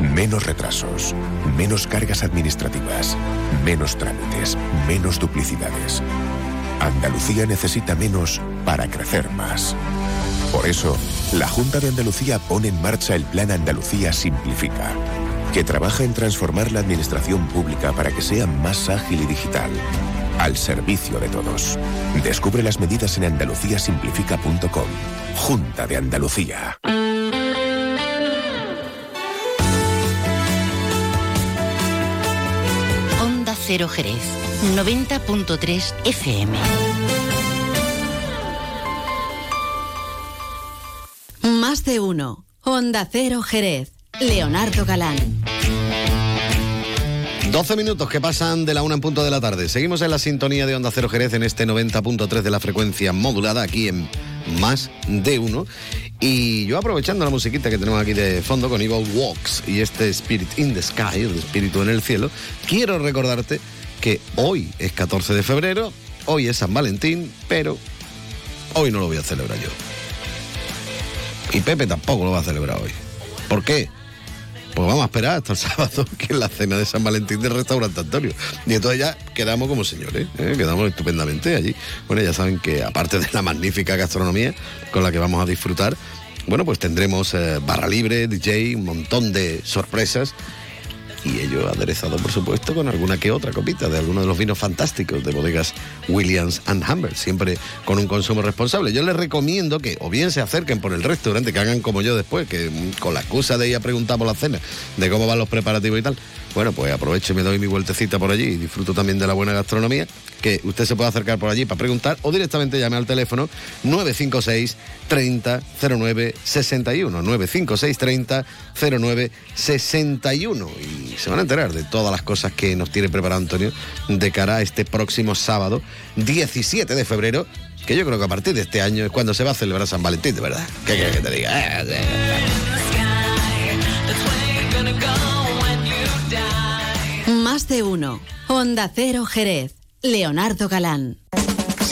Menos retrasos, menos cargas administrativas, menos trámites, menos duplicidades. Andalucía necesita menos para crecer más. Por eso, la Junta de Andalucía pone en marcha el Plan Andalucía Simplifica, que trabaja en transformar la administración pública para que sea más ágil y digital, al servicio de todos. Descubre las medidas en andaluciasimplifica.com. Junta de Andalucía. Cero Jerez, 90.3 FM. Más de uno. Onda Cero Jerez. Leonardo Galán. 12 minutos que pasan de la una en punto de la tarde. Seguimos en la sintonía de Onda Cero Jerez en este 90.3 de la frecuencia modulada aquí en Más de Uno. Y yo aprovechando la musiquita que tenemos aquí de fondo con Evil Walks y este Spirit in the Sky, el espíritu en el cielo, quiero recordarte que hoy es 14 de febrero, hoy es San Valentín, pero hoy no lo voy a celebrar yo. Y Pepe tampoco lo va a celebrar hoy. ¿Por qué? Pues vamos a esperar hasta el sábado, [laughs] que es la cena de San Valentín del restaurante Antonio. Y entonces ya quedamos como señores, ¿eh? quedamos estupendamente allí. Bueno, ya saben que aparte de la magnífica gastronomía con la que vamos a disfrutar, bueno, pues tendremos eh, barra libre, DJ, un montón de sorpresas. Y ello aderezado, por supuesto, con alguna que otra copita de alguno de los vinos fantásticos de bodegas Williams and Humber, siempre con un consumo responsable. Yo les recomiendo que o bien se acerquen por el restaurante, que hagan como yo después, que mm, con la excusa de ir a preguntar por la cena, de cómo van los preparativos y tal. Bueno, pues aprovecho y me doy mi vueltecita por allí y disfruto también de la buena gastronomía, que usted se puede acercar por allí para preguntar o directamente llame al teléfono 956 30 09 61 956 30 09 61 y se van a enterar de todas las cosas que nos tiene preparado Antonio de cara a este próximo sábado 17 de febrero que yo creo que a partir de este año es cuando se va a celebrar San Valentín, de verdad. ¿Qué quieres que te diga? Eh, Más de uno. Onda Cero Jerez. Leonardo Galán.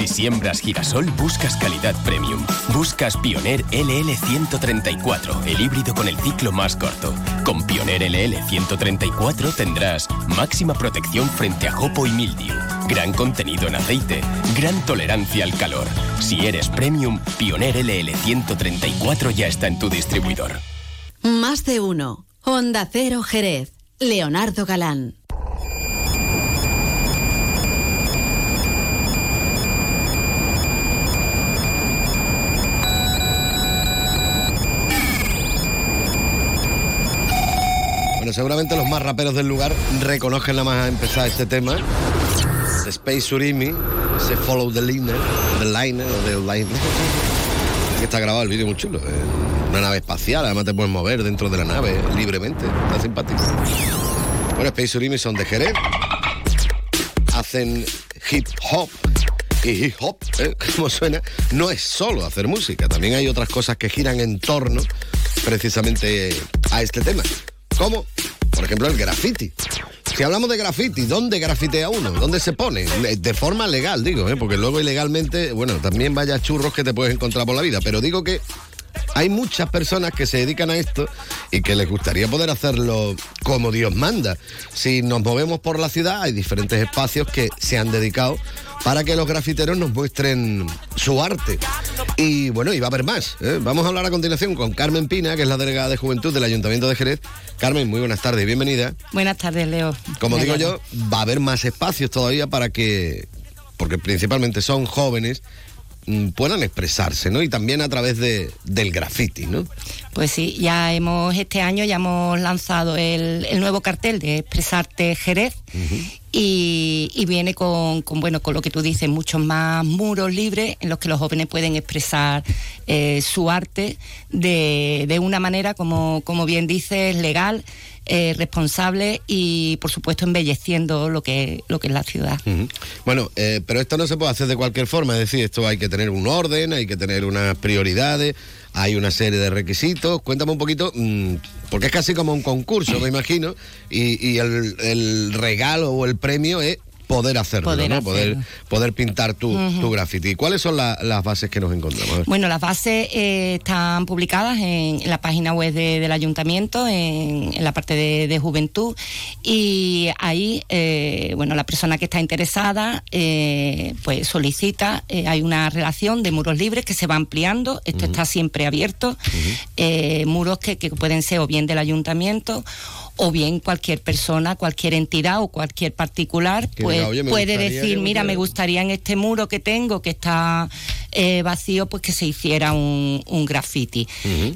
Si siembras girasol, buscas calidad premium. Buscas Pioneer LL 134, el híbrido con el ciclo más corto. Con Pioneer LL 134 tendrás máxima protección frente a jopo y mildiu, gran contenido en aceite, gran tolerancia al calor. Si eres premium, Pioneer LL 134 ya está en tu distribuidor. Más de uno. Honda Cero Jerez. Leonardo Galán. Bueno, seguramente los más raperos del lugar reconozcan nada más a empezar este tema. De Space Surimi, ese Follow the Liner, the Liner o the Liner. Aquí está grabado el vídeo muy chulo. eh. Una nave espacial, además te puedes mover dentro de la nave libremente. Está simpático. Bueno, Space Surimi son de Jerez. Hacen hip hop. Y hip hop, ¿eh? [laughs] como suena, no es solo hacer música, también hay otras cosas que giran en torno precisamente a este tema. Como, por ejemplo, el graffiti. Si hablamos de graffiti, ¿dónde grafitea uno? ¿Dónde se pone? De forma legal, digo, ¿eh? porque luego ilegalmente, bueno, también vaya churros que te puedes encontrar por la vida, pero digo que hay muchas personas que se dedican a esto y que les gustaría poder hacerlo como Dios manda. Si nos movemos por la ciudad, hay diferentes espacios que se han dedicado para que los grafiteros nos muestren su arte. Y bueno, y va a haber más. ¿eh? Vamos a hablar a continuación con Carmen Pina, que es la delegada de Juventud del Ayuntamiento de Jerez. Carmen, muy buenas tardes, bienvenida. Buenas tardes, Leo. Como digo yo, va a haber más espacios todavía para que, porque principalmente son jóvenes, puedan expresarse, ¿no? Y también a través de, del graffiti, ¿no? Pues sí, ya hemos, este año ya hemos lanzado el, el nuevo cartel de Expresarte Jerez y, y viene con, con, bueno, con lo que tú dices, muchos más muros libres en los que los jóvenes pueden expresar eh, su arte de, de una manera, como, como bien dices, legal, eh, responsable y, por supuesto, embelleciendo lo que, lo que es la ciudad. Bueno, eh, pero esto no se puede hacer de cualquier forma, es decir, esto hay que tener un orden, hay que tener unas prioridades, hay una serie de requisitos. Cuéntame un poquito, mm, porque es casi como un concurso, me imagino, y, el regalo o el premio es poder hacerlo, Poder ¿no? hacerlo. Poder, poder pintar tu, Ujú. tu graffiti. ¿Cuáles son la- las bases que nos encontramos? Bueno, las bases eh, están publicadas en, en la página web de- del ayuntamiento, en, en la parte de, de juventud, y ahí, eh, bueno, la persona que está interesada, eh, pues solicita, hay una relación de muros libres que se va ampliando, esto está siempre abierto, muros que, que pueden ser o bien del ayuntamiento o bien cualquier persona, cualquier entidad o cualquier particular pues, diga, "Oye, me puede decir, mira, pusiera-". me gustaría en este muro que tengo, que está eh, vacío, pues que se hiciera un, un graffiti.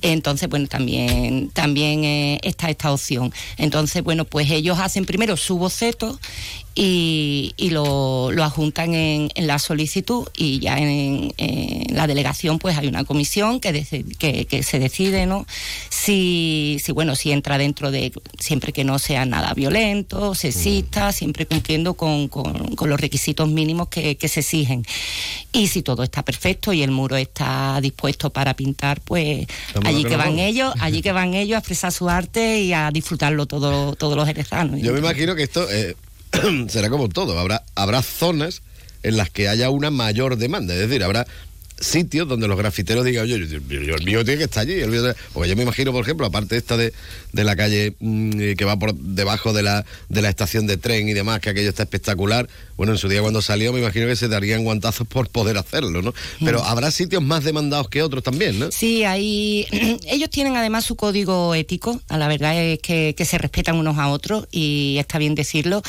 Entonces, bueno, también, también eh, está esta opción. Entonces, bueno, pues ellos hacen primero su boceto y, y lo, lo adjuntan en, en la solicitud y ya en, en la delegación pues hay una comisión que, que, que se decide, ¿no? Si, si, bueno, si entra dentro de, siempre que no sea nada violento, sexista, siempre cumpliendo con, con- con los requisitos mínimos que, que se exigen. Y si todo está perfecto y el muro está dispuesto para pintar, pues Estamos allí que van ellos, allí que van ellos a expresar su arte y a disfrutarlo todo, todos los jerezanos. Yo me imagino que esto eh, [clears throat] será como todo. Habrá, habrá zonas en las que haya una mayor demanda. Es decir, habrá sitios donde los grafiteros digan, oye, yo- yo- yo- el mío tiene que estar allí. el mío tiene-". Porque yo me imagino, por ejemplo, aparte esta de, de la calle mm, eh, que va por debajo de la, de la estación de tren y demás, que aquello está espectacular. Bueno, en su día cuando salió me imagino que se darían guantazos por poder hacerlo, ¿no? Pero habrá sitios más demandados que otros también, ¿no? Sí, hay, [clears throat] ellos tienen además su código ético, a la verdad es que, que se respetan unos a otros y está bien decirlo.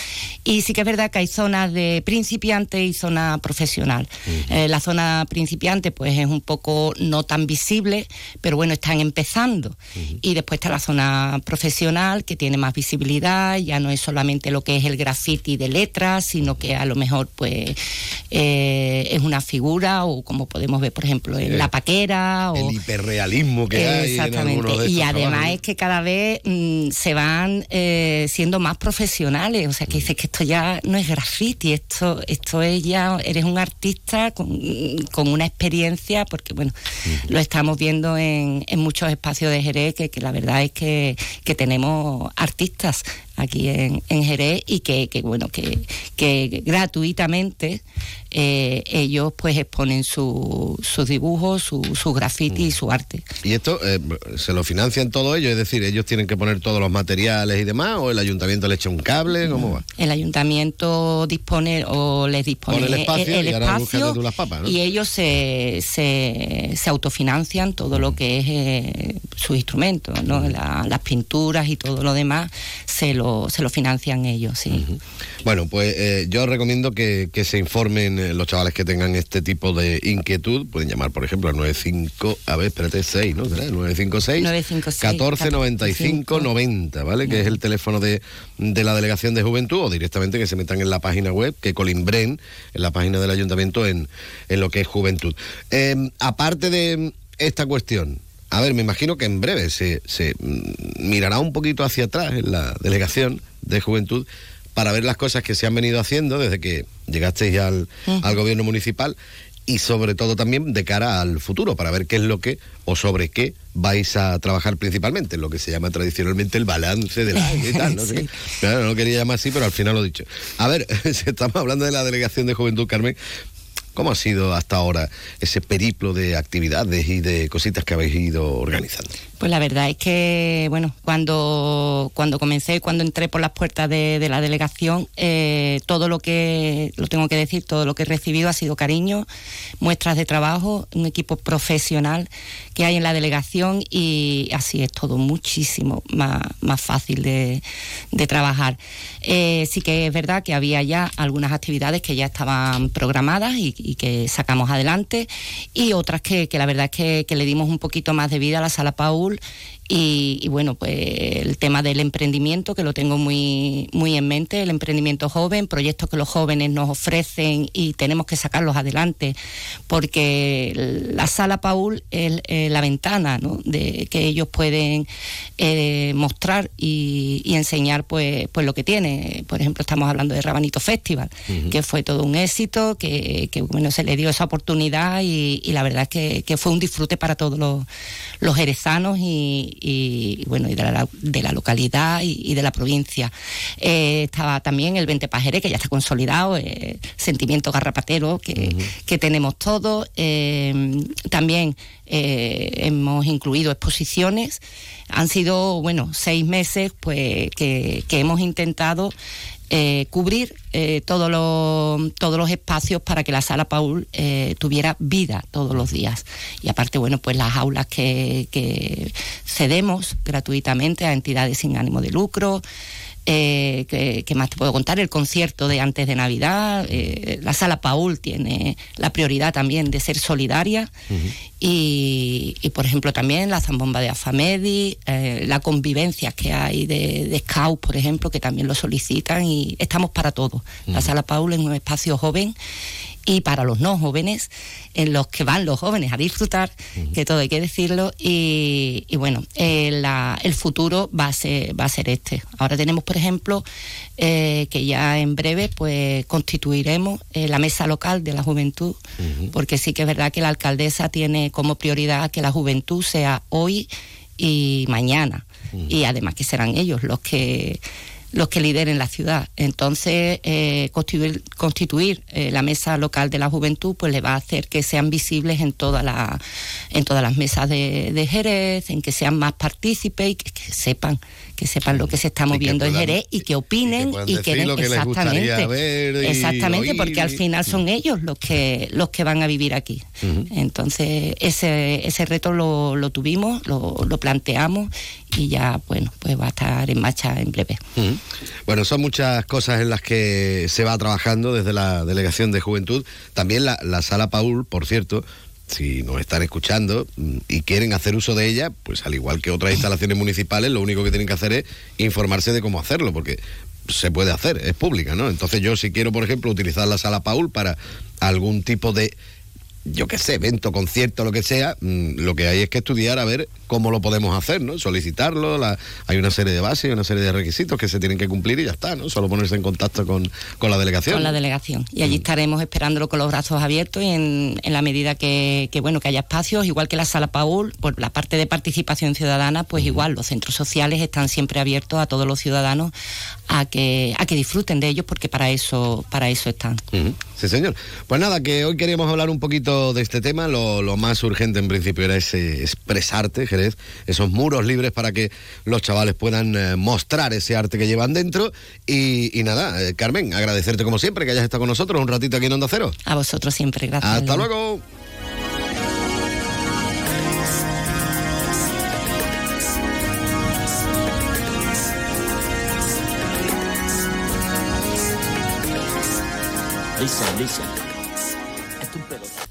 Y sí que es verdad que hay zonas de principiante y zona profesional. Eh, la zona principiante pues es un poco no tan visible, pero bueno, están empezando. Y después está la zona profesional que tiene más visibilidad, ya no es solamente lo que es el graffiti de letras, sino que a lo mejor pues eh, es una figura o como podemos ver por ejemplo en La Paquera o El hiperrealismo que hay en Exactamente. de y además es que cada vez mm, se van eh, siendo más profesionales. O sea, que dices que esto ya no es graffiti, esto, esto es ya, eres un artista con, con una experiencia, porque bueno, lo estamos viendo en, en muchos espacios de Jerez, que, que la verdad es que, que tenemos artistas aquí en, en Jerez y que, que, bueno, que, que gratuitamente eh, ellos pues exponen su- sus dibujos, su, su graffiti y su arte. ¿Y esto eh, se lo financian todo ellos? Es decir, ellos tienen que poner todos los materiales y demás, o el ayuntamiento le echa un cable, ¿cómo va? El ayuntamiento dispone o les dispone Pone el espacio y ahora espacio búscate tú las papas, ¿no? y ellos se, se, se autofinancian todo lo que es eh, sus instrumentos, ¿no? La- las pinturas y todo lo demás se lo, se lo financian ellos, sí. Bueno, pues eh, yo recomiendo que, que se informen eh, los chavales que tengan este tipo de inquietud. Pueden llamar, por ejemplo, al 95, a ver, espérate, 6, ¿no? ¿Será? 956 956 14 95 90, ¿vale? Que es el teléfono de, de la Delegación de Juventud o directamente que se metan en la página web, que colimbren en la página del Ayuntamiento en, en lo que es Juventud. Eh, aparte de esta cuestión, a ver, me imagino que en breve se, se mm, mirará un poquito hacia atrás en la Delegación de Juventud para ver las cosas que se han venido haciendo desde que llegasteis al, al gobierno municipal y sobre todo también de cara al futuro, para ver qué es lo que o sobre qué vais a trabajar principalmente, lo que se llama tradicionalmente el balance del año [laughs] y tal. No sé qué. Claro, no lo quería llamar así, pero al final lo he dicho. A ver, [laughs] si estamos hablando de la Delegación de Juventud, Carmen, ¿cómo ha sido hasta ahora ese periplo de actividades y de cositas que habéis ido organizando? Pues la verdad es que, bueno, cuando, cuando comencé, cuando entré por las puertas de, la delegación, eh, todo lo que, lo tengo que decir, todo lo que he recibido ha sido cariño, muestras de trabajo, un equipo profesional que hay en la delegación y así es todo muchísimo más, más fácil de, trabajar. Eh, sí que es verdad que había ya algunas actividades que ya estaban programadas y, que sacamos adelante y otras que, que la verdad es que, que le dimos un poquito más de vida a la sala Paul y, y bueno, pues el tema del emprendimiento, que lo tengo muy, muy en mente, el emprendimiento joven, proyectos que los jóvenes nos ofrecen y tenemos que sacarlos adelante, porque la sala Paul es eh, la ventana ¿no? de que ellos pueden eh, mostrar y, y enseñar pues, pues lo que tiene. Por ejemplo, estamos hablando de Rabanito Festival, que fue todo un éxito, que, que, bueno, se le dio esa oportunidad y, y la verdad es que, que fue un disfrute para todos los, los jerezanos y, y, bueno, y de la, de la localidad y, y de la provincia. Eh, estaba también el 20 Pajeré, que ya está consolidado, eh, sentimiento garrapatero que, que tenemos todos. Eh, también eh, hemos incluido exposiciones. Han sido, bueno, seis meses pues que, que hemos intentado eh, cubrir eh, todos los espacios para que la sala Paul eh, tuviera vida todos los días. Y aparte bueno pues las aulas que cedemos gratuitamente a entidades sin ánimo de lucro eh, que, que más te puedo contar el concierto de antes de Navidad eh, la sala Paul tiene la prioridad también de ser solidaria. Y, y, por ejemplo también la zambomba de Afamedi, eh, la convivencia que hay de, de Scout, por ejemplo, que también lo solicitan y estamos para todo. La sala Paul es un espacio joven y para los no jóvenes, en los que van los jóvenes a disfrutar, que todo hay que decirlo, y, y bueno, eh, la- el futuro va a ser, va a ser este. Ahora tenemos, por ejemplo, eh, que ya en breve pues constituiremos eh, la mesa local de la juventud, porque sí que es verdad que la alcaldesa tiene como prioridad que la juventud sea hoy y mañana, y además que serán ellos los que los que lideren la ciudad. Entonces, eh, constituir, constituir eh, la mesa local de la juventud, pues le va a hacer que sean visibles en toda la, en todas las mesas de, de Jerez, en que sean más partícipes y que, que sepan, que sepan lo que se está moviendo en Jerez y que opinen y que, den- lo que les gustaría exactamente, ver y exactamente, oír porque al y- final son ellos los que los que van a vivir aquí. Entonces, ese, ese reto lo, lo tuvimos, lo, lo planteamos y ya, bueno, pues va a estar en marcha en breve. Bueno, son muchas cosas en las que se va trabajando desde la Delegación de Juventud. También la, la Sala Paul, por cierto, si nos están escuchando mm, y quieren hacer uso de ella, pues al igual que otras instalaciones municipales, lo único que tienen que hacer es informarse de cómo hacerlo, porque se puede hacer, es pública, ¿no? Entonces yo si quiero, por ejemplo, utilizar la Sala Paul para algún tipo de yo qué sé, evento, concierto, lo que sea, mm, lo que hay es que estudiar a ver cómo lo podemos hacer, ¿no? Solicitarlo, la- hay una serie de bases, una serie de requisitos que se tienen que cumplir y ya está, ¿no? Solo ponerse en contacto con, con la delegación. con la delegación. Y allí estaremos esperándolo con los brazos abiertos y en, en la medida que, que, bueno que haya espacios, igual que la sala Paul, por la parte de participación ciudadana, pues igual los centros sociales están siempre abiertos a todos los ciudadanos a que a que disfruten de ellos porque para eso para eso están. Sí, señor. Pues nada, que hoy queríamos hablar un poquito de este tema. Lo, lo más urgente en principio era ese expresarte, Jerez, esos muros libres para que los chavales puedan eh, mostrar ese arte que llevan dentro. Y, y nada, eh, Carmen, agradecerte como siempre que hayas estado con nosotros un ratito aquí en Onda Cero. A vosotros siempre, gracias. Hasta luego. Listen, listen.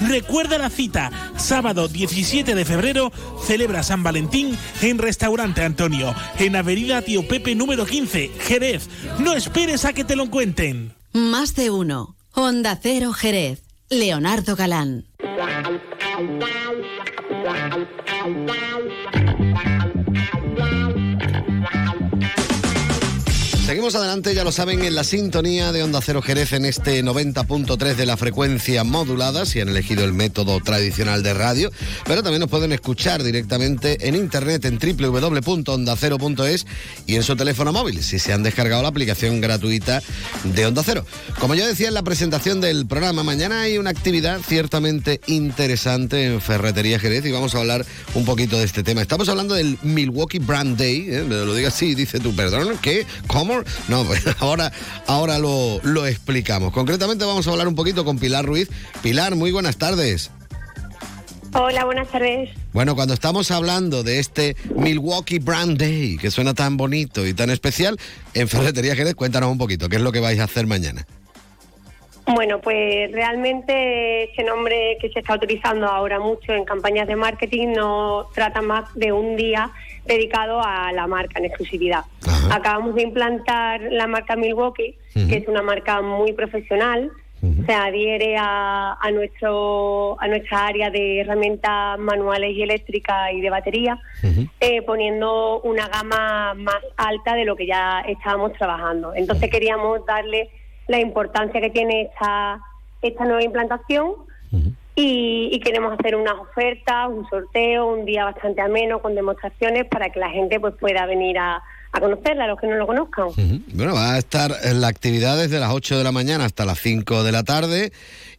Recuerda la cita, sábado 17 de febrero, celebra San Valentín en Restaurante Antonio, en Avenida Tío Pepe número 15, Jerez. No esperes a que te lo cuenten. Más de uno. Onda Cero Jerez. Leonardo Galán. Seguimos adelante, ya lo saben, en la sintonía de Onda Cero Jerez en este 90.3 de la frecuencia modulada, si han elegido el método tradicional de radio, pero también nos pueden escuchar directamente en internet en www.ondacero.es y en su teléfono móvil, si se han descargado la aplicación gratuita de Onda Cero. Como yo decía en la presentación del programa, mañana hay una actividad ciertamente interesante en Ferretería Jerez y vamos a hablar un poquito de este tema. Estamos hablando del Milwaukee Brand Day, ¿eh? lo diga así, dice tú, perdón, ¿qué? ¿Cómo? No, [laughs] pues ahora, ahora lo, lo explicamos. Concretamente vamos a hablar un poquito con Pilar Ruiz. Pilar, muy buenas tardes. Hola, buenas tardes. Bueno, cuando estamos hablando de este Milwaukee Brand Day, que suena tan bonito y tan especial, en Ferretería Jerez, cuéntanos un poquito, ¿qué es lo que vais a hacer mañana? Bueno, pues realmente ese nombre que se está utilizando ahora mucho en campañas de marketing no trata más de un día dedicado a la marca en exclusividad. Acabamos de implantar la marca Milwaukee, que es una marca muy profesional, se adhiere a, a nuestro a nuestra área de herramientas manuales y eléctricas y de batería, eh, poniendo una gama más alta de lo que ya estábamos trabajando. Entonces queríamos darle la importancia que tiene esta esta nueva implantación y, y queremos hacer unas ofertas, un sorteo, un día bastante ameno con demostraciones para que la gente pues pueda venir a, a conocerla, los que no lo conozcan. Bueno, va a estar en la actividad desde las 8 de la mañana hasta las 5 de la tarde.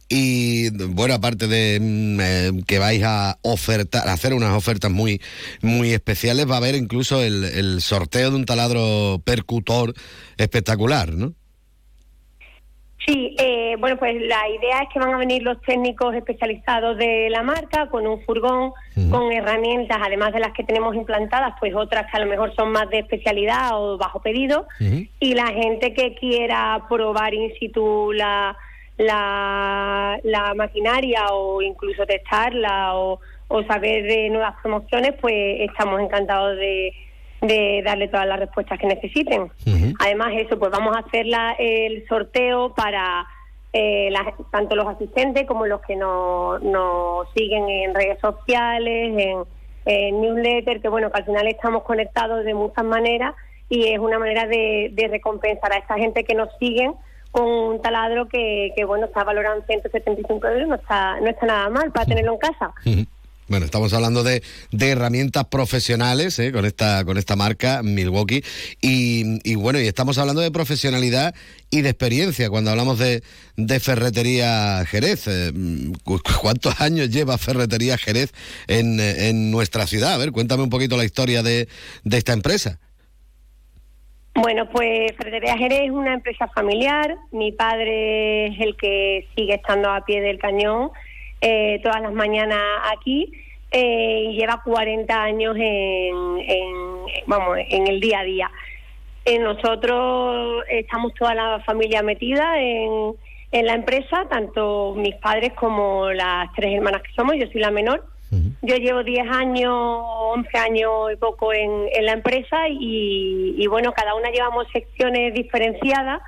Y bueno, aparte de mm, eh, que vais a a hacer unas ofertas muy, muy especiales, va a haber incluso el, el sorteo de un taladro percutor espectacular, ¿no? Sí, eh, bueno, pues la idea es que van a venir los técnicos especializados de la marca con un furgón, con herramientas, además de las que tenemos implantadas, pues otras que a lo mejor son más de especialidad o bajo pedido, y la gente que quiera probar in situ la, la, la maquinaria o incluso testarla o, o saber de nuevas promociones, pues estamos encantados de, de darle todas las respuestas que necesiten. Además, eso, pues vamos a hacer la- el sorteo para eh, la- tanto los asistentes como los que nos, nos siguen en redes sociales, en, en newsletter, que bueno, que al final estamos conectados de muchas maneras y es una manera de, de recompensar a esa gente que nos siguen con un taladro que, que bueno, está valorado en 175 euros, no está, no está nada mal para tenerlo en casa. Bueno, estamos hablando de, de herramientas profesionales ¿eh? con esta con esta marca Milwaukee y, y bueno y estamos hablando de profesionalidad y de experiencia cuando hablamos de, de ferretería Jerez. Eh, ¿cu- ¿Cuántos años lleva ferretería Jerez en, en nuestra ciudad? A ver, cuéntame un poquito la historia de, de esta empresa. Bueno, pues Ferretería Jerez es una empresa familiar. Mi padre es el que sigue estando a pie del cañón eh, todas las mañanas aquí eh, y lleva 40 años en, en, vamos, en el día a día. Eh, nosotros estamos toda la familia metida en, en la empresa, tanto mis padres como las tres hermanas que somos, yo soy la menor. Yo llevo 10 años, 11 años y poco en, en la empresa y, y, bueno, cada una llevamos secciones diferenciadas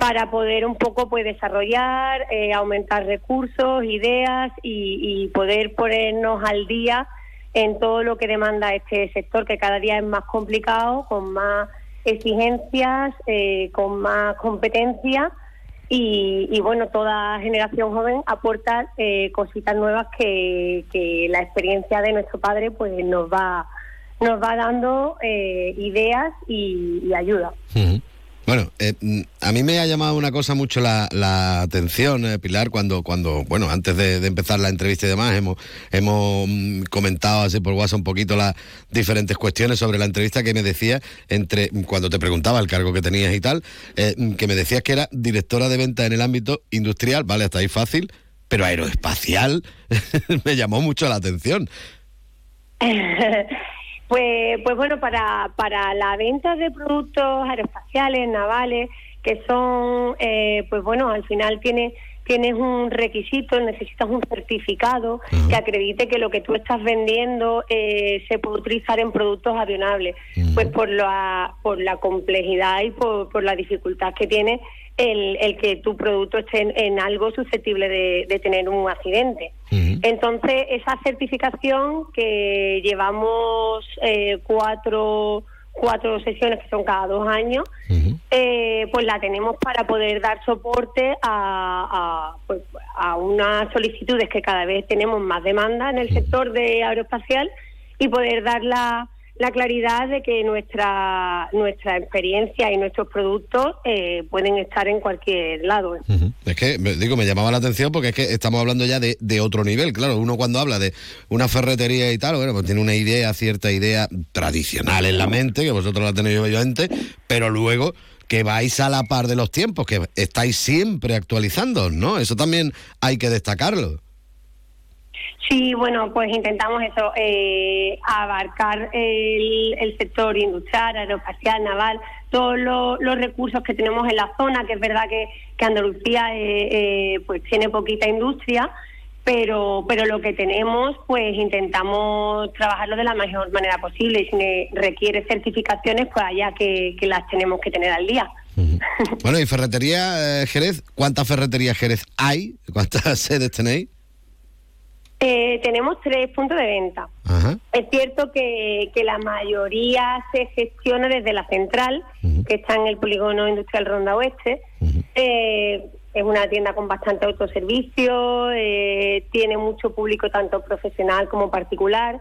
para poder un poco pues desarrollar, eh, aumentar recursos, ideas y, y poder ponernos al día en todo lo que demanda este sector, que cada día es más complicado, con más exigencias, eh, con más competencia y, y, bueno, toda generación joven aporta eh, cositas nuevas que, que, la experiencia de nuestro padre pues nos va nos va dando eh, ideas y, y ayuda. Bueno, eh, mm, a mí me ha llamado una cosa mucho la, la atención, eh, Pilar, cuando, cuando, bueno, antes de, empezar la entrevista y demás, hemos, hemos mm, comentado así por WhatsApp un poquito las diferentes cuestiones sobre la entrevista que me decía entre, cuando te preguntaba el cargo que tenías y tal, eh, mm, que me decías que era directora de venta en el ámbito industrial, vale, hasta ahí fácil, pero aeroespacial [laughs] me llamó mucho la atención. [laughs] Pues, pues bueno, para, para la venta de productos aeroespaciales, navales, que son, eh, pues bueno, al final tiene tienes un requisito, necesitas un certificado que acredite que lo que tú estás vendiendo eh, se puede utilizar en productos avionables. Pues por la, por la complejidad y por, por la dificultad que tiene el, el que tu producto esté en, en algo susceptible de, de, tener un accidente. Uh -huh. Entonces, esa certificación que llevamos eh, cuatro cuatro sesiones que son cada dos años, uh -huh. eh, pues la tenemos para poder dar soporte a, a, pues, a, unas solicitudes que cada vez tenemos más demanda en el sector de aeroespacial y poder dar la, la claridad de que nuestra nuestra experiencia y nuestros productos eh, pueden estar en cualquier lado. Es que, digo, me llamaba la atención porque es que estamos hablando ya de, de, otro nivel. Claro, uno cuando habla de una ferretería y tal, bueno, pues tiene una idea, cierta idea tradicional en la mente, que vosotros la tenéis obviamente, pero luego que vais a la par de los tiempos, que estáis siempre actualizando, ¿no? Eso también hay que destacarlo. Sí, bueno, pues intentamos eso, eh, abarcar el, el, sector industrial, aeroespacial, naval, todos los, recursos que tenemos en la zona, que es verdad que, que Andalucía eh, eh, pues tiene poquita industria, pero, pero lo que tenemos, pues intentamos trabajarlo de la mejor manera posible y si requiere certificaciones, pues allá que, que las tenemos que tener al día. Bueno, y Ferretería Jerez, ¿cuántas ferreterías Jerez hay? ¿Cuántas sedes tenéis? Eh, tenemos tres puntos de venta. Ajá. Es cierto que, que, la mayoría se gestiona desde la central, uh -huh. que está en el polígono industrial Ronda Oeste. Uh -huh. eh, es una tienda con bastante autoservicio, eh, tiene mucho público tanto profesional como particular.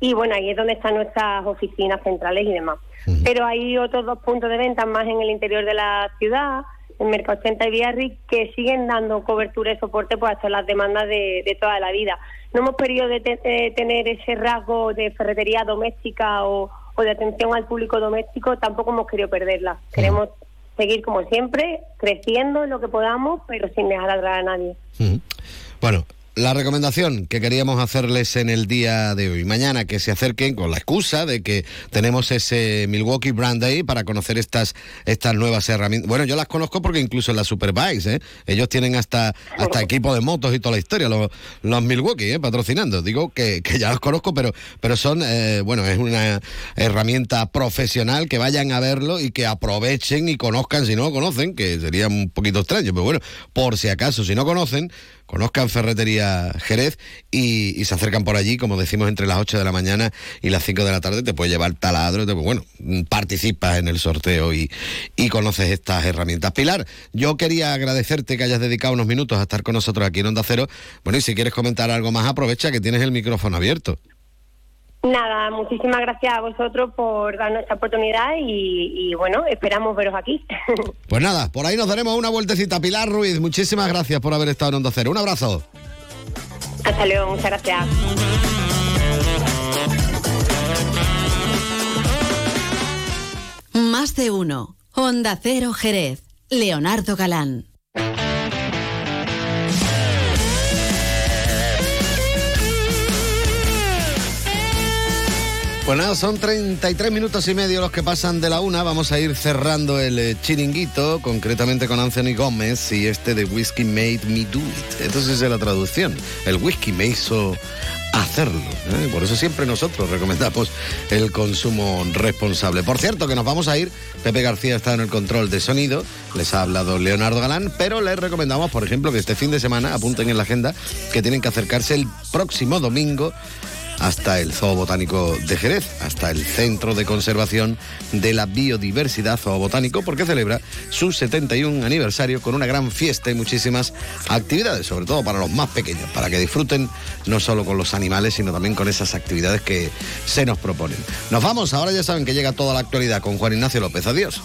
Y bueno, ahí es donde están nuestras oficinas centrales y demás. Pero hay otros dos puntos de venta más en el interior de la ciudad en Mercado 80 y Villarri que siguen dando cobertura y soporte pues a las demandas de, de, toda la vida. No hemos querido de te, de tener ese rasgo de ferretería doméstica o, o, de atención al público doméstico, tampoco hemos querido perderla. Queremos seguir como siempre, creciendo en lo que podamos, pero sin dejar atrás a nadie. Bueno, la recomendación que queríamos hacerles en el día de hoy. Mañana que se acerquen con la excusa de que tenemos ese Milwaukee Brand Day para conocer estas, estas nuevas herramientas. Bueno, yo las conozco porque incluso en las Superbikes, ¿eh? ellos tienen hasta, hasta equipo de motos y toda la historia, los, los Milwaukee, ¿eh? patrocinando. Digo que, que, ya los conozco, pero, pero son, eh, bueno, es una herramienta profesional que vayan a verlo y que aprovechen y conozcan si no lo conocen, que sería un poquito extraño, pero bueno, por si acaso, si no conocen, conozcan Ferretería Jerez y, se acercan por allí, como decimos, entre las 8 de la mañana y las 5 de la tarde, te puede llevar taladro, te, bueno, participas en el sorteo y, y, conoces estas herramientas. Pilar, yo quería agradecerte que hayas dedicado unos minutos a estar con nosotros aquí en Onda Cero. Bueno, y si quieres comentar algo más, aprovecha que tienes el micrófono abierto. Nada, muchísimas gracias a vosotros por darnos esta oportunidad y, y, bueno, esperamos veros aquí. [laughs] Pues nada, por ahí nos daremos una vueltecita. Pilar Ruiz, muchísimas gracias por haber estado en Onda Cero. Un abrazo. Hasta luego, muchas gracias. Más de uno. Onda Cero Jerez. Leonardo Galán. Pues nada, son 33 minutos y medio los que pasan de la una. Vamos a ir cerrando el eh, chiringuito, concretamente con Anthony Gómez y este de Whiskey Made Me Do It. Entonces es la traducción. El whisky me hizo hacerlo. ¿eh? Por eso siempre nosotros recomendamos el consumo responsable. Por cierto, que nos vamos a ir. Pepe García está en el control de sonido. Les ha hablado Leonardo Galán, pero les recomendamos, por ejemplo, que este fin de semana apunten en la agenda que tienen que acercarse el próximo domingo hasta el Zoo Botánico de Jerez, hasta el Centro de Conservación de la Biodiversidad Zoobotánico, porque celebra su 71 aniversario con una gran fiesta y muchísimas actividades, sobre todo para los más pequeños, para que disfruten no solo con los animales, sino también con esas actividades que se nos proponen. Nos vamos, ahora ya saben que llega toda la actualidad con Juan Ignacio López. Adiós.